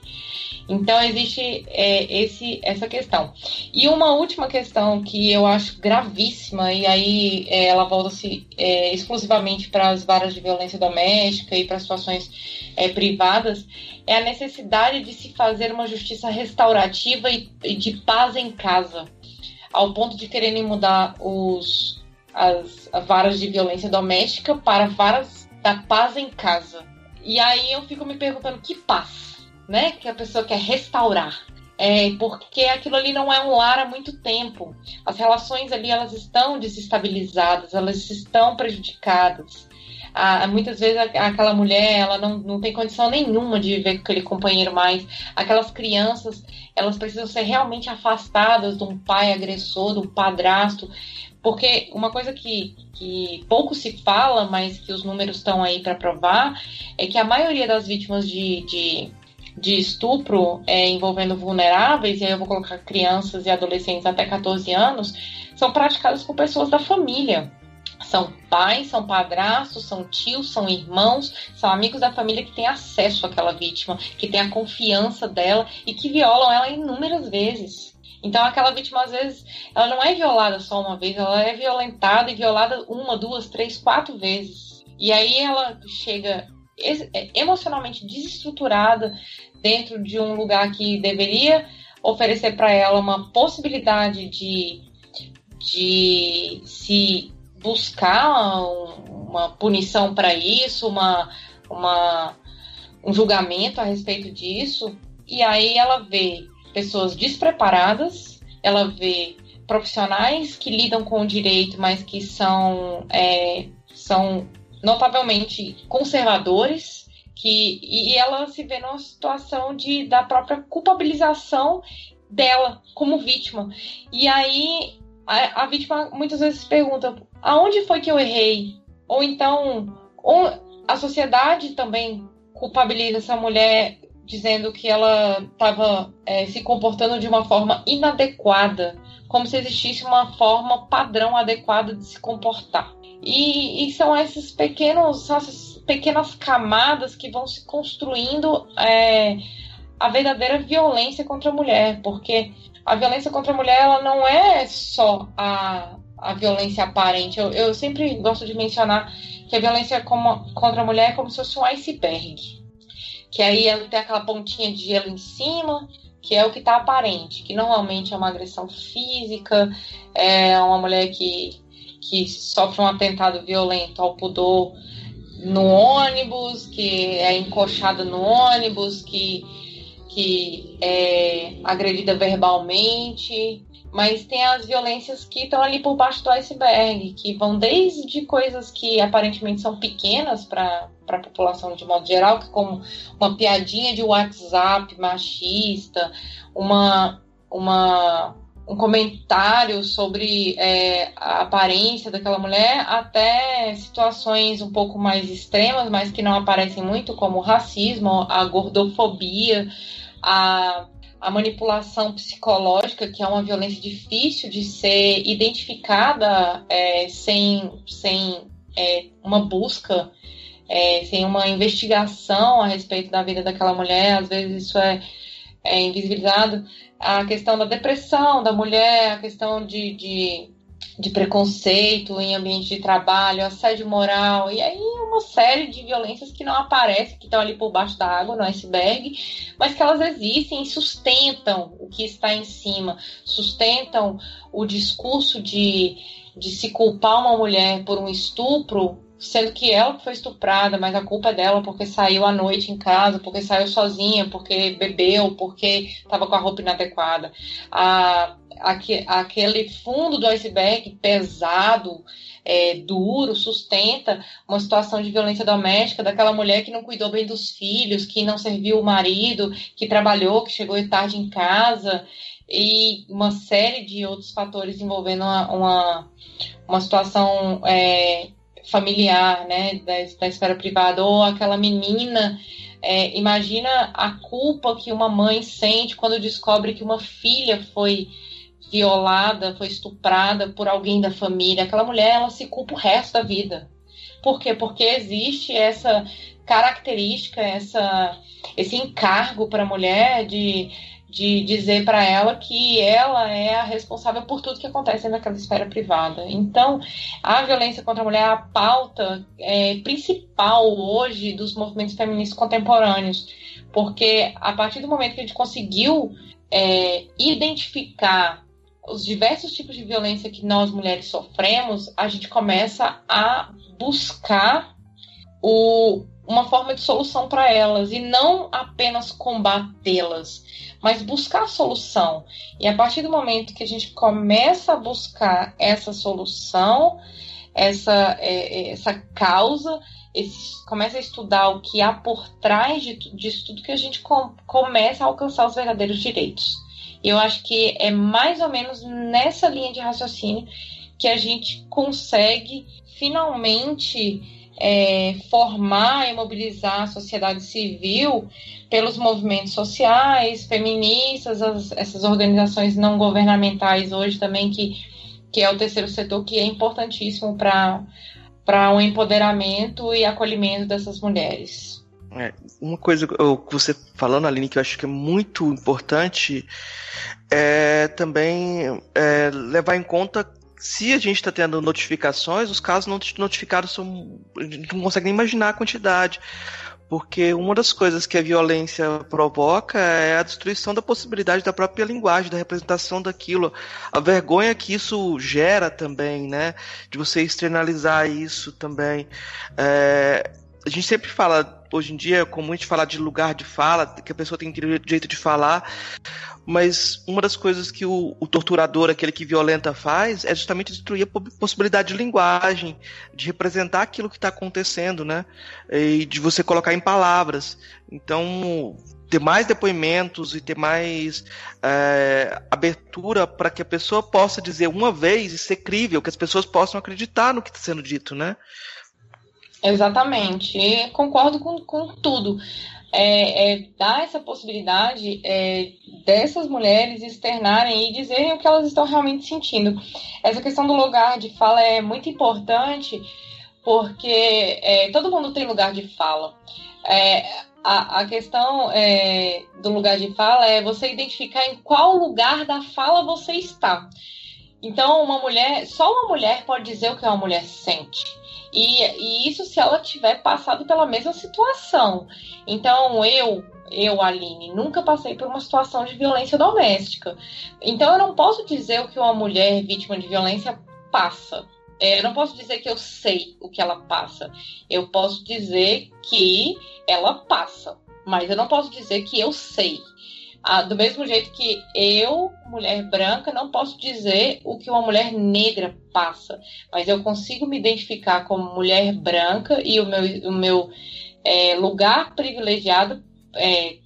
Então existe é, esse, essa questão. E uma última questão que eu acho gravíssima, e aí é, ela volta-se é, exclusivamente para as varas de violência doméstica e para situações é, privadas, é a necessidade de se fazer uma justiça restaurativa e, e de paz em casa, ao ponto de quererem mudar os, as, as varas de violência doméstica para varas da paz em casa. E aí eu fico me perguntando que paz? Né? Que a pessoa quer restaurar. É, porque aquilo ali não é um lar há muito tempo. As relações ali elas estão desestabilizadas, elas estão prejudicadas. Ah, muitas vezes aquela mulher ela não, não tem condição nenhuma de viver com aquele companheiro mais. Aquelas crianças elas precisam ser realmente afastadas de um pai agressor, de um padrasto. Porque uma coisa que, que pouco se fala, mas que os números estão aí para provar, é que a maioria das vítimas de, de de estupro é, envolvendo vulneráveis, e aí eu vou colocar crianças e adolescentes até 14 anos, são praticadas por pessoas da família. São pais, são padrastos, são tios, são irmãos, são amigos da família que têm acesso àquela vítima, que têm a confiança dela e que violam ela inúmeras vezes. Então, aquela vítima, às vezes, ela não é violada só uma vez, ela é violentada e violada uma, duas, três, quatro vezes. E aí ela chega emocionalmente desestruturada dentro de um lugar que deveria oferecer para ela uma possibilidade de, de se buscar uma punição para isso, uma, uma, um julgamento a respeito disso. E aí ela vê pessoas despreparadas, ela vê profissionais que lidam com o direito, mas que são, é, são notavelmente conservadores, que, e ela se vê numa situação de, da própria culpabilização dela como vítima. E aí a, a vítima muitas vezes pergunta: aonde foi que eu errei? Ou então, ou a sociedade também culpabiliza essa mulher dizendo que ela estava é, se comportando de uma forma inadequada, como se existisse uma forma padrão adequada de se comportar. E, e são esses pequenos, essas pequenas camadas que vão se construindo é, a verdadeira violência contra a mulher, porque a violência contra a mulher ela não é só a, a violência aparente. Eu, eu sempre gosto de mencionar que a violência como, contra a mulher é como se fosse um iceberg que aí ela tem aquela pontinha de gelo em cima, que é o que está aparente, que normalmente é uma agressão física, é uma mulher que, que sofre um atentado violento ao pudor no ônibus, que é encoxada no ônibus, que, que é agredida verbalmente, mas tem as violências que estão ali por baixo do iceberg, que vão desde coisas que aparentemente são pequenas para a população de modo geral, que como uma piadinha de WhatsApp machista, uma, uma um comentário sobre é, a aparência daquela mulher, até situações um pouco mais extremas, mas que não aparecem muito, como o racismo, a gordofobia, a a manipulação psicológica, que é uma violência difícil de ser identificada é, sem, sem é, uma busca, é, sem uma investigação a respeito da vida daquela mulher, às vezes isso é, é invisibilizado. A questão da depressão da mulher, a questão de, de de preconceito em ambiente de trabalho, assédio moral, e aí uma série de violências que não aparecem, que estão ali por baixo da água, no iceberg, mas que elas existem e sustentam o que está em cima, sustentam o discurso de, de se culpar uma mulher por um estupro, sendo que ela foi estuprada, mas a culpa é dela porque saiu à noite em casa, porque saiu sozinha, porque bebeu, porque estava com a roupa inadequada. A aquele fundo do iceberg pesado, é, duro, sustenta uma situação de violência doméstica daquela mulher que não cuidou bem dos filhos, que não serviu o marido, que trabalhou, que chegou tarde em casa, e uma série de outros fatores envolvendo uma, uma, uma situação é, familiar, né, da, da esfera privada, ou aquela menina é, imagina a culpa que uma mãe sente quando descobre que uma filha foi violada, foi estuprada por alguém da família, aquela mulher ela se culpa o resto da vida. Por quê? Porque existe essa característica, essa, esse encargo para a mulher de, de dizer para ela que ela é a responsável por tudo que acontece naquela esfera privada. Então, a violência contra a mulher é a pauta é, principal hoje dos movimentos feministas contemporâneos, porque a partir do momento que a gente conseguiu é, identificar os diversos tipos de violência que nós mulheres sofremos, a gente começa a buscar o, uma forma de solução para elas e não apenas combatê-las, mas buscar solução. E a partir do momento que a gente começa a buscar essa solução, essa, é, é essa causa, esse, começa a estudar o que há por trás de, disso tudo que a gente com, começa a alcançar os verdadeiros direitos. Eu acho que é mais ou menos nessa linha de raciocínio que a gente consegue finalmente é, formar e mobilizar a sociedade civil pelos movimentos sociais, feministas, as, essas organizações não governamentais hoje também que, que é o terceiro setor, que é importantíssimo para um empoderamento e acolhimento dessas mulheres. É, uma coisa que você falando, Aline, que eu acho que é muito importante é também é, levar em conta se a gente está tendo notificações, os casos não notificados são. A gente não consegue nem imaginar a quantidade. Porque uma das coisas que a violência provoca é a destruição da possibilidade da própria linguagem, da representação daquilo, a vergonha que isso gera também, né? De você externalizar isso também. É, a gente sempre fala, hoje em dia é comum a gente falar de lugar de fala, que a pessoa tem direito de falar, mas uma das coisas que o, o, torturador, aquele que violenta, faz é justamente destruir a possibilidade de linguagem, de representar aquilo que está acontecendo, né? E de você colocar em palavras. Então, ter mais depoimentos e ter mais é, abertura para que a pessoa possa dizer uma vez e ser crível, que as pessoas possam acreditar no que está sendo dito, né? Exatamente. Concordo com, com tudo é, é, dar essa possibilidade é, dessas mulheres externarem e dizerem o que elas estão realmente sentindo. Essa questão do lugar de fala é muito importante porque é, todo mundo tem lugar de fala. É, a, a, questão é, do lugar de fala é você identificar em qual lugar da fala você está. Então, uma mulher, só uma mulher pode dizer o que uma mulher sente. E, e isso se ela tiver passado pela mesma situação. Então, eu, eu, Aline, nunca passei por uma situação de violência doméstica. Então, eu não posso dizer o que uma mulher vítima de violência passa. É, eu não posso dizer que eu sei o que ela passa. Eu posso dizer que ela passa. Mas eu não posso dizer que eu sei. Ah, do mesmo jeito que eu, mulher branca, não posso dizer o que uma mulher negra passa, mas eu consigo me identificar como mulher branca e o meu, o meu é, lugar privilegiado, é,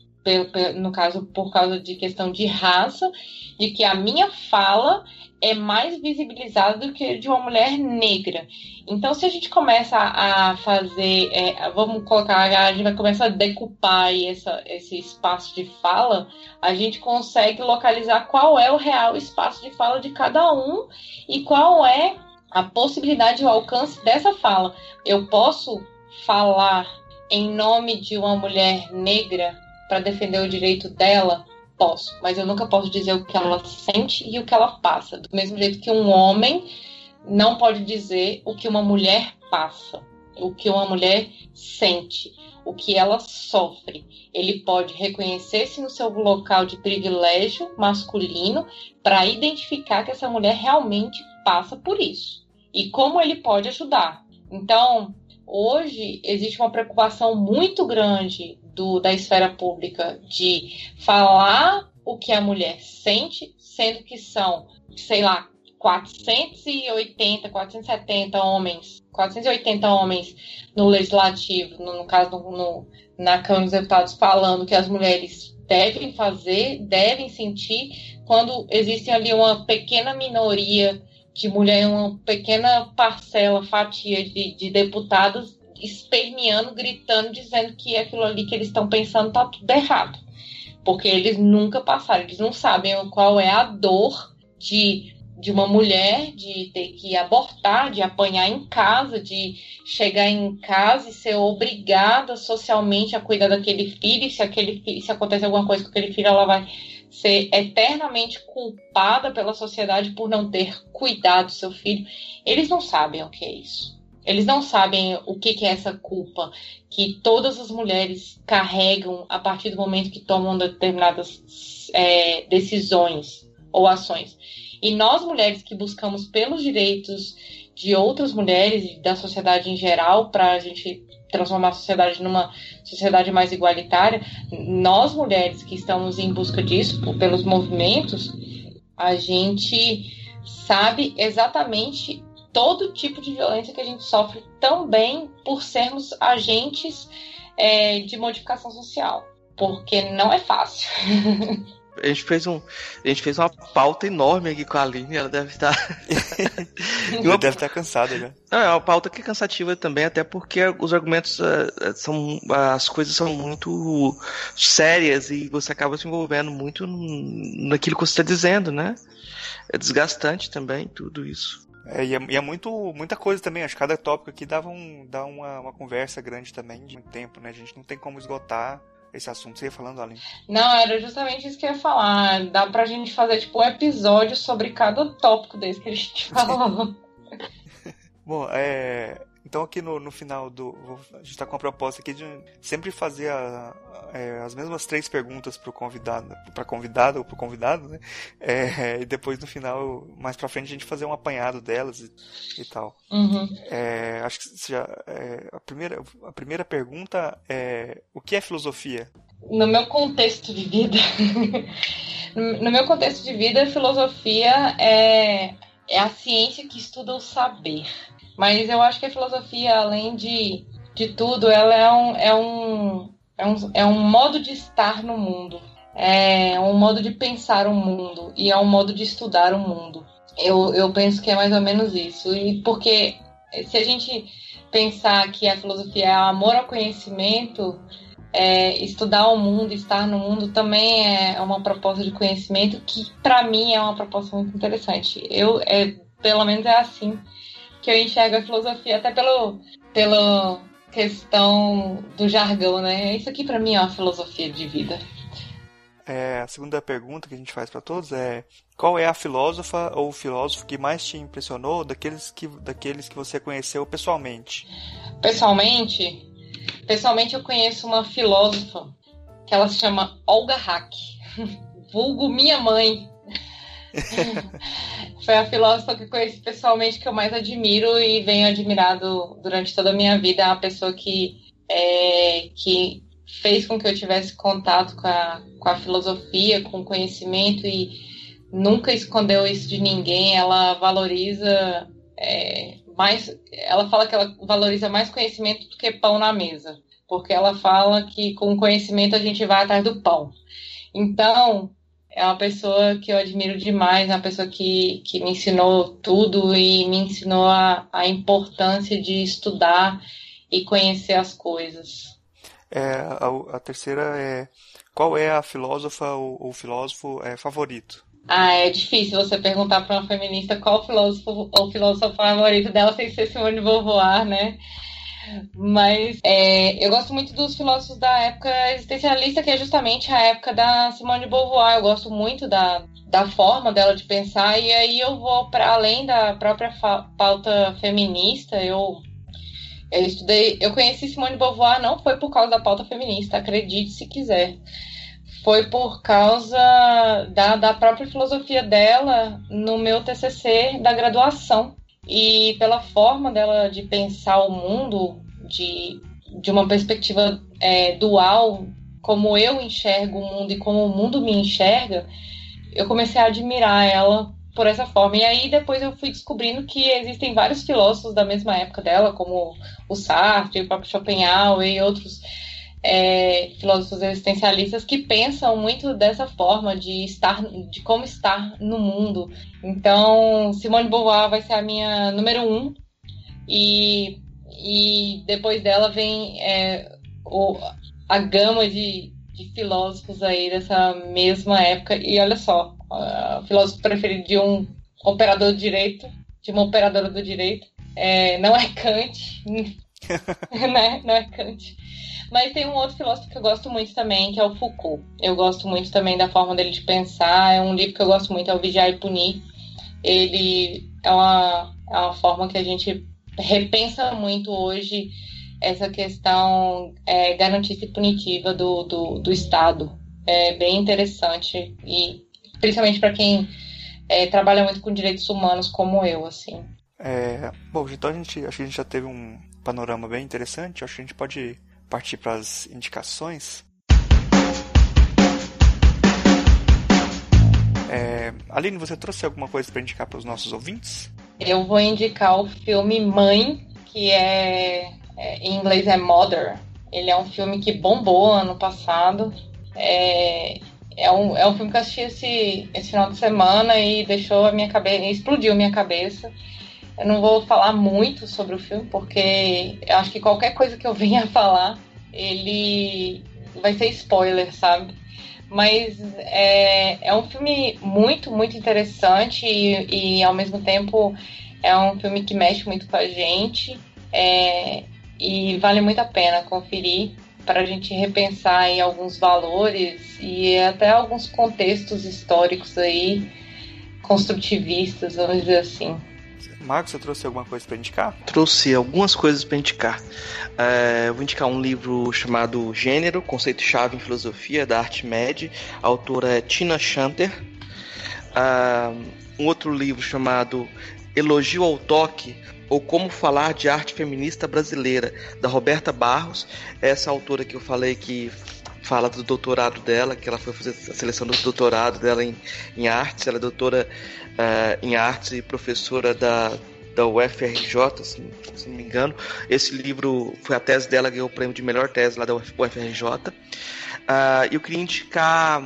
no caso, por causa de questão de raça, de que a minha fala é mais visibilizada do que de uma mulher negra. Então, se a gente começa a fazer, é, vamos colocar, a gente vai começar a decupar essa, esse espaço de fala, a gente consegue localizar qual é o real espaço de fala de cada um e qual é a possibilidade, o alcance dessa fala. Eu posso falar em nome de uma mulher negra para defender o direito dela? Posso, mas eu nunca posso dizer o que ela sente e o que ela passa. Do mesmo jeito que um homem não pode dizer o que uma mulher passa, o que uma mulher sente, o que ela sofre. Ele pode reconhecer-se no seu local de privilégio masculino para identificar que essa mulher realmente passa por isso e como ele pode ajudar. Então, hoje existe uma preocupação muito grande do, da esfera pública de falar o que a mulher sente, sendo que são, sei lá, 480, 470 homens, 480 homens no legislativo, no, no caso no, no, na Câmara dos Deputados, falando que as mulheres devem fazer, devem sentir, quando existe ali uma pequena minoria de mulher, uma pequena parcela, fatia de, de deputados esperneando, gritando, dizendo que aquilo ali que eles estão pensando tá tudo errado. Porque eles nunca passaram, eles não sabem qual é a dor de, de uma mulher de ter que abortar, de apanhar em casa, de chegar em casa e ser obrigada socialmente a cuidar daquele filho, e se aquele se acontecer alguma coisa com aquele filho, ela vai ser eternamente culpada pela sociedade por não ter cuidado do seu filho. Eles não sabem o que é isso. Eles não sabem o que, que é essa culpa que todas as mulheres carregam a partir do momento que tomam determinadas é, decisões ou ações. E nós, mulheres que buscamos pelos direitos de outras mulheres e da sociedade em geral, para a gente transformar a sociedade numa sociedade mais igualitária, nós, mulheres que estamos em busca disso, pelos movimentos, a gente sabe exatamente todo tipo de violência que a gente sofre também por sermos agentes é, de modificação social, porque não é fácil. <laughs> A gente fez um, a gente fez uma pauta enorme aqui com a Aline, ela deve <laughs> estar ela deve estar cansada já. Não, é uma pauta que é cansativa também, até porque os argumentos uh, são as coisas são muito sérias e você acaba se envolvendo muito naquilo que você está dizendo, né? É desgastante também tudo isso. É, e, é, e é, muito, muita coisa também. Acho que cada tópico aqui dava um, dá uma, uma conversa grande também de muito tempo, né? A gente não tem como esgotar esse assunto. Você ia falando, Aline? Não, era justamente isso que eu ia falar. Dá pra gente fazer, tipo, um episódio sobre cada tópico desse que a gente <laughs> falou. Bom, é, então aqui no, no final do. A gente está com a proposta aqui de sempre fazer a, é, as mesmas três perguntas para o convidado, para convidado ou para o convidado, né? É, e depois no final, mais para frente, a gente fazer um apanhado delas e, e tal. Uhum. É, acho que já, é, a, primeira, a primeira pergunta é o que é filosofia? No meu contexto de vida, <laughs> no meu contexto de vida, filosofia é, é a ciência que estuda o saber. Mas eu acho que a filosofia, além de, de tudo, ela é um, é, um, é, um, é um modo de estar no mundo. É um modo de pensar o mundo e é um modo de estudar o mundo. Eu, eu penso que é mais ou menos isso. E porque se a gente pensar que a filosofia é amor ao conhecimento, é, estudar o mundo, estar no mundo também é uma proposta de conhecimento que para mim é uma proposta muito interessante. Eu é, pelo menos é assim que eu enxergo a filosofia, até pelo, pela questão do jargão, né? Isso aqui para mim é uma filosofia de vida. É, a segunda pergunta que a gente faz para todos é qual é a filósofa ou o filósofo que mais te impressionou daqueles que, daqueles que você conheceu pessoalmente? Pessoalmente, pessoalmente eu conheço uma filósofa que ela se chama Olga Hack, <laughs> vulgo minha mãe. <laughs> Foi a filósofa que conheci pessoalmente que eu mais admiro e venho admirado durante toda a minha vida. É uma pessoa que, é, que fez com que eu tivesse contato com a, com a filosofia, com o conhecimento e nunca escondeu isso de ninguém. Ela valoriza é, mais. Ela fala que ela valoriza mais conhecimento do que pão na mesa. Porque ela fala que com conhecimento a gente vai atrás do pão. Então, é uma pessoa que eu admiro demais, é uma pessoa que, que me ensinou tudo e me ensinou a, a importância de estudar e conhecer as coisas. É, a, a terceira é qual é a filósofa ou, ou filósofo é, favorito? Ah, é difícil você perguntar para uma feminista qual filósofo ou filósofo favorito dela sem ser Simone de Beauvoir, né? Mas é, eu gosto muito dos filósofos da época existencialista, que é justamente a época da Simone de Beauvoir. Eu gosto muito da, da forma dela de pensar, e aí eu vou para além da própria pauta feminista. Eu, eu estudei, eu conheci Simone de Beauvoir não foi por causa da pauta feminista, acredite se quiser. Foi por causa da, da própria filosofia dela no meu TCC da graduação e pela forma dela de pensar o mundo de, de uma perspectiva é, dual, como eu enxergo o mundo e como o mundo me enxerga, eu comecei a admirar ela por essa forma. E aí depois eu fui descobrindo que existem vários filósofos da mesma época dela, como o Sartre, o próprio Schopenhauer e outros é, filósofos existencialistas que pensam muito dessa forma de estar, de como estar no mundo. Então, Simone de Beauvoir vai ser a minha número um e, e depois dela vem é, o, a gama de, de filósofos aí dessa mesma época. E olha só, o filósofo preferido de um operador do direito, de uma operadora do direito, é, não é Kant, <laughs> né? Não é Kant. Mas tem um outro filósofo que eu gosto muito também, que é o Foucault. Eu gosto muito também da forma dele de pensar. É um livro que eu gosto muito, é o Vigiar e Punir. Ele é uma, é uma forma que a gente repensa muito hoje essa questão é, garantista e punitiva do, do, do Estado. É bem interessante e principalmente para quem é, trabalha muito com direitos humanos como eu, assim. É, bom, então a gente, acho que a gente já teve um panorama bem interessante. Acho que a gente pode partir para as indicações. É, Aline, você trouxe alguma coisa para indicar para os nossos ouvintes? Eu vou indicar o filme Mãe, que é, é, em inglês é Mother. Ele é um filme que bombou ano passado. É, é um, é um filme que eu assisti esse, esse final de semana e deixou a minha cabeça, explodiu a minha cabeça. Eu não vou falar muito sobre o filme, porque eu acho que qualquer coisa que eu <laughs> venha falar, ele vai ser spoiler, sabe? Mas é, é um filme muito, muito interessante e, e ao mesmo tempo é um filme que mexe muito com a gente é, e vale muito a pena conferir para a gente repensar aí alguns valores e até alguns contextos históricos aí construtivistas, vamos dizer assim. Marcos, você trouxe alguma coisa para indicar? Trouxe algumas coisas para indicar. É, vou indicar um livro chamado Gênero, Conceito-Chave em Filosofia, da Arte Med. A autora é Tina Chanter. Uh, um outro livro chamado Elogio ao Toque, ou Como Falar de Arte Feminista Brasileira, da Roberta Barros. Essa autora que eu falei que fala do doutorado dela, que ela foi fazer a seleção do doutorado dela em, em artes. Ela é doutora uh, em artes e professora da, da UFRJ, se, se, não me engano. Esse livro foi a tese dela, ganhou o prêmio de melhor tese lá da UFRJ. Uh, eu queria indicar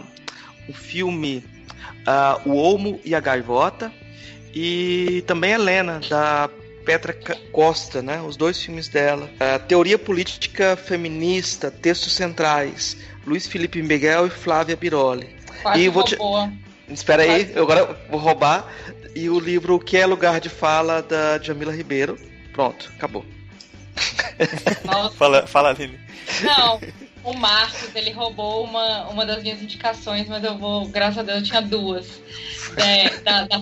o filme uh, O Olmo e a Gaivota e também Helena, da Petra Costa, né? Os dois filmes dela. Uh, Teoria Política Feminista, Textos Centrais, Luiz Felipe Miguel e Flávia Biroli. Quase e vou te... Espera aí, eu agora vou roubar. E o livro O que é Lugar de Fala, da Jamila Ribeiro. Pronto, acabou. <laughs> fala, fala, Aline. Não, <laughs> o Marcos, ele roubou uma, uma das minhas indicações, mas eu vou, graças a Deus, eu tinha duas. É, da, da,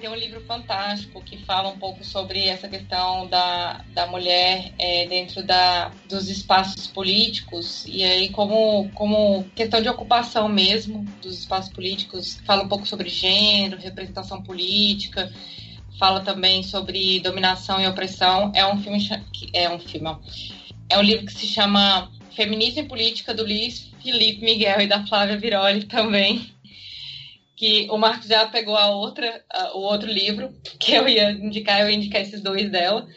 tem um livro fantástico que fala um pouco sobre essa questão da, da mulher é, dentro da, dos espaços políticos. E aí como, como questão de ocupação mesmo dos espaços políticos, fala um pouco sobre gênero, representação política, fala também sobre dominação e opressão. É um filme é um filme, é um livro que se chama Feminismo e Política do Luiz Felipe Miguel e da Flávia Viroli também que o Marcos já pegou a outra, a, o outro livro que eu ia indicar, eu ia indicar esses dois dela.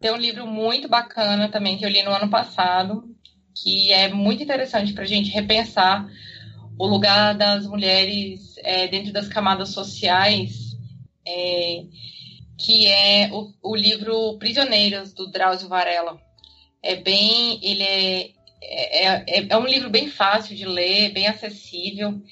Tem um livro muito bacana também que eu li no ano passado, que é muito interessante para a gente repensar o lugar das mulheres é, dentro das camadas sociais, é, que é o, o, livro Prisioneiras, do Drauzio Varela. É bem. Ele é, é, é, é um livro bem fácil de ler, bem acessível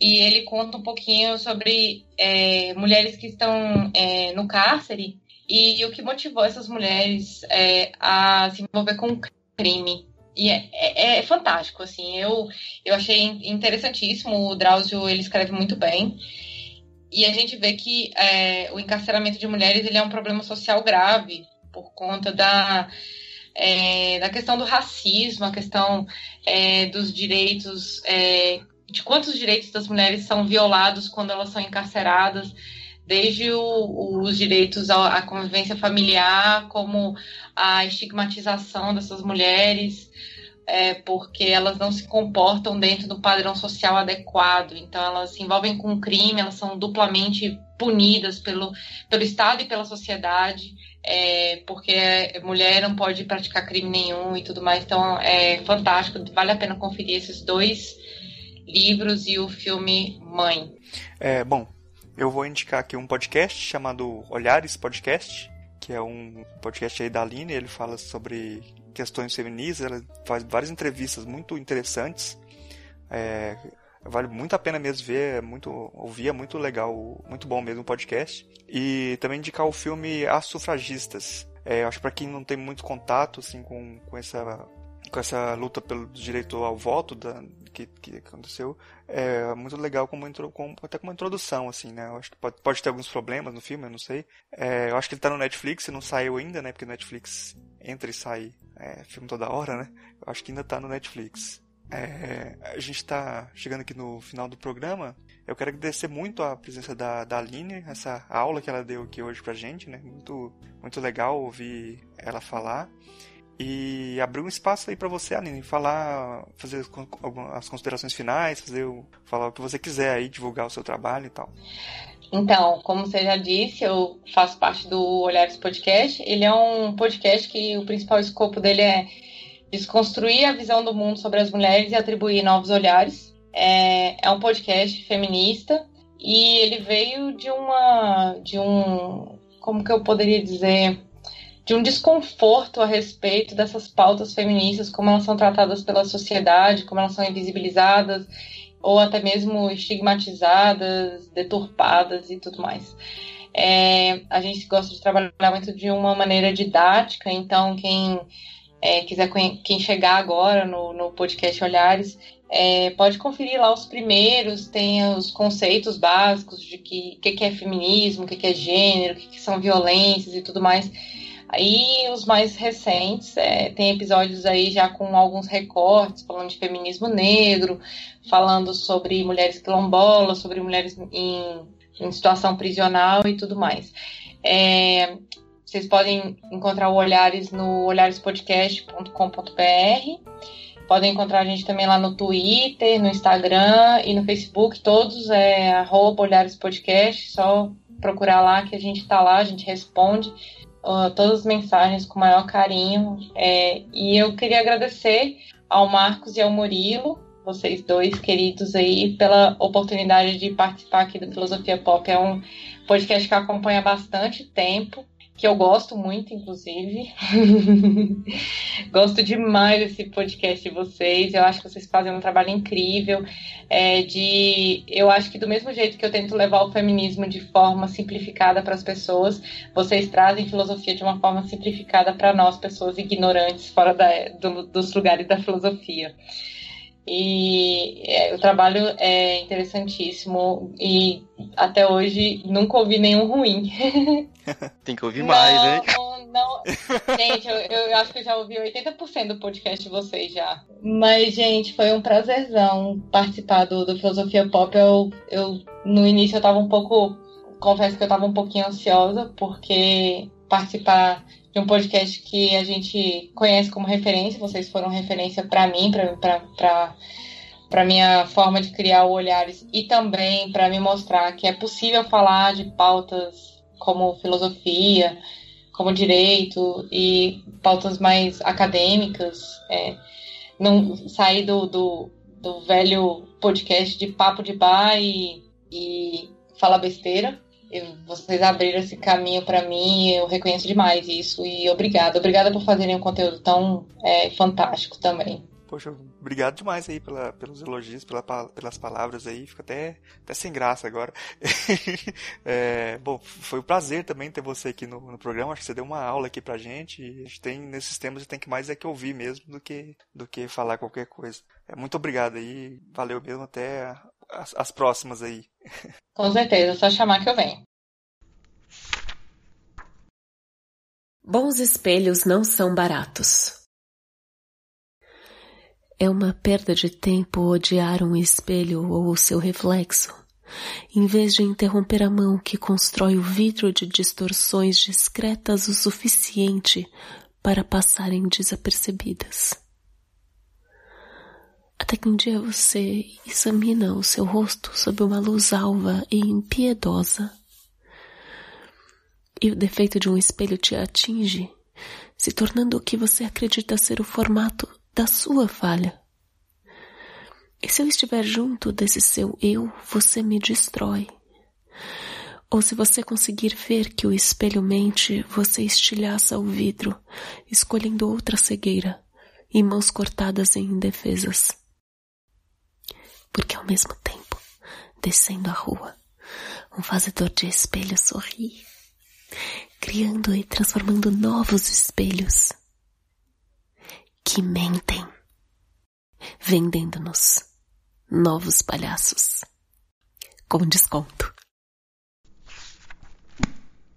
e ele conta um pouquinho sobre é, mulheres que estão é, no cárcere e, e, o que motivou essas mulheres é, a se envolver com crime. E é, é, é, fantástico, assim, eu, eu achei interessantíssimo, o Drauzio, ele escreve muito bem, e a gente vê que é, o encarceramento de mulheres, ele é um problema social grave, por conta da, da questão do racismo, a questão dos direitos de quantos direitos das mulheres são violados quando elas são encarceradas, desde o, os direitos à, à, convivência familiar, como a estigmatização dessas mulheres, é, porque elas não se comportam dentro do padrão social adequado. Então, elas se envolvem com crime, elas são duplamente punidas pelo, pelo Estado e pela sociedade. É, porque mulher não pode praticar crime nenhum e tudo mais. Então, é fantástico, vale a pena conferir esses dois livros e o filme Mãe. É, bom, eu vou indicar aqui um podcast chamado Olhares Podcast, que é um podcast aí da Aline, ele fala sobre questões feministas, ela faz várias entrevistas muito interessantes. É, vale muito a pena mesmo ver, é muito, ouvir, é muito legal, muito bom mesmo o podcast. E também indicar o filme As Sufragistas. É, acho que para quem não tem muito contato assim, com, com essa com essa luta pelo direito ao voto da, que, que aconteceu é muito legal como, como até como introdução assim né? Eu acho que pode, pode ter alguns problemas no filme eu não sei. É, eu acho que ele tá no Netflix e não saiu ainda né? Porque o Netflix entra e sai é, filme toda hora né? Eu acho que ainda tá no Netflix. É, a gente está chegando aqui no final do programa. Eu quero agradecer muito a presença da, da Aline, essa aula que ela deu aqui hoje pra gente, né? Muito, muito legal ouvir ela falar e abrir um espaço aí para você, Aline, falar, fazer as considerações finais, fazer o, falar o que você quiser aí, divulgar o seu trabalho e tal. Então, como você já disse, eu faço parte do Olhares Podcast. Ele é um podcast que o principal escopo dele é desconstruir a visão do mundo sobre as mulheres e atribuir novos olhares. é, é um podcast feminista e ele veio de uma de um como que eu poderia dizer de um desconforto a respeito dessas pautas feministas, como elas são tratadas pela sociedade, como elas são invisibilizadas ou até mesmo estigmatizadas, deturpadas e tudo mais. É, a gente gosta de trabalhar muito de uma maneira didática, então quem é, quiser quem chegar agora no, no podcast Olhares, é, pode conferir lá os primeiros, tem os conceitos básicos de que que, que é feminismo, o que, que é gênero, o que, que são violências e tudo mais. Aí os mais recentes, é, tem episódios aí já com alguns recortes, falando de feminismo negro, falando sobre mulheres quilombolas, sobre mulheres em, em situação prisional e tudo mais. É, vocês podem encontrar o Olhares no olharespodcast.com.br. Podem encontrar a gente também lá no Twitter, no Instagram e no Facebook. Todos é arroba Olhares Podcast. Só procurar lá que a gente está lá, a gente responde todas as mensagens com o maior carinho. É, e eu queria agradecer ao Marcos e ao Murilo, vocês dois queridos aí, pela oportunidade de participar aqui do Filosofia Pop. É um podcast que acompanha há bastante tempo que eu gosto muito, inclusive. <laughs> gosto demais desse podcast de vocês. Eu acho que vocês fazem um trabalho incrível. É, de, eu acho que do mesmo jeito que eu tento levar o feminismo de forma simplificada para as pessoas, vocês trazem filosofia de uma forma simplificada para nós, pessoas ignorantes fora da, do, dos lugares da filosofia. E é, o trabalho é interessantíssimo e até hoje nunca ouvi nenhum ruim. <laughs> Tem que ouvir mais, não, né? Não, não. Gente, eu, eu, acho que eu já ouvi 80% do podcast de vocês já. Mas, gente, foi um prazerzão participar do, do Filosofia Pop. Eu, eu, no início, eu tava um pouco. Confesso que eu tava um pouquinho ansiosa, porque participar de um podcast que a gente conhece como referência, vocês foram referência para mim, para minha forma de criar Olhares e também para me mostrar que é possível falar de pautas como filosofia, como direito e pautas mais acadêmicas, é, não sair do, do, do, velho podcast de papo de bar e, e falar besteira vocês abriram esse caminho para mim, eu reconheço demais isso e obrigada. Obrigada por fazerem um conteúdo tão é, fantástico também. Poxa, obrigado demais aí pela, pelos elogios, pela, pelas palavras aí. Fico até, até sem graça agora. <laughs> é, bom, foi um prazer também ter você aqui no, no, programa. Acho que você deu uma aula aqui pra gente. A gente tem, nesses temas, tem que mais é que ouvir mesmo do que, do que falar qualquer coisa. É, muito obrigado aí. Valeu mesmo. Até as, as próximas aí. Com certeza, só chamar que eu venho. Bons espelhos não são baratos. É uma perda de tempo odiar um espelho ou o seu reflexo, em vez de interromper a mão que constrói o vidro de distorções discretas o suficiente para passarem desapercebidas. Até que um dia você examina o seu rosto sob uma luz alva e impiedosa. E o defeito de um espelho te atinge, se tornando o que você acredita ser o formato da sua falha. E se eu estiver junto desse seu eu, você me destrói. Ou se você conseguir ver que o espelho mente, você estilhaça o vidro, escolhendo outra cegueira e mãos cortadas em indefesas porque ao mesmo tempo, descendo a rua, um fazedor de espelhos sorri, criando e transformando novos espelhos que mentem, vendendo-nos novos palhaços com desconto.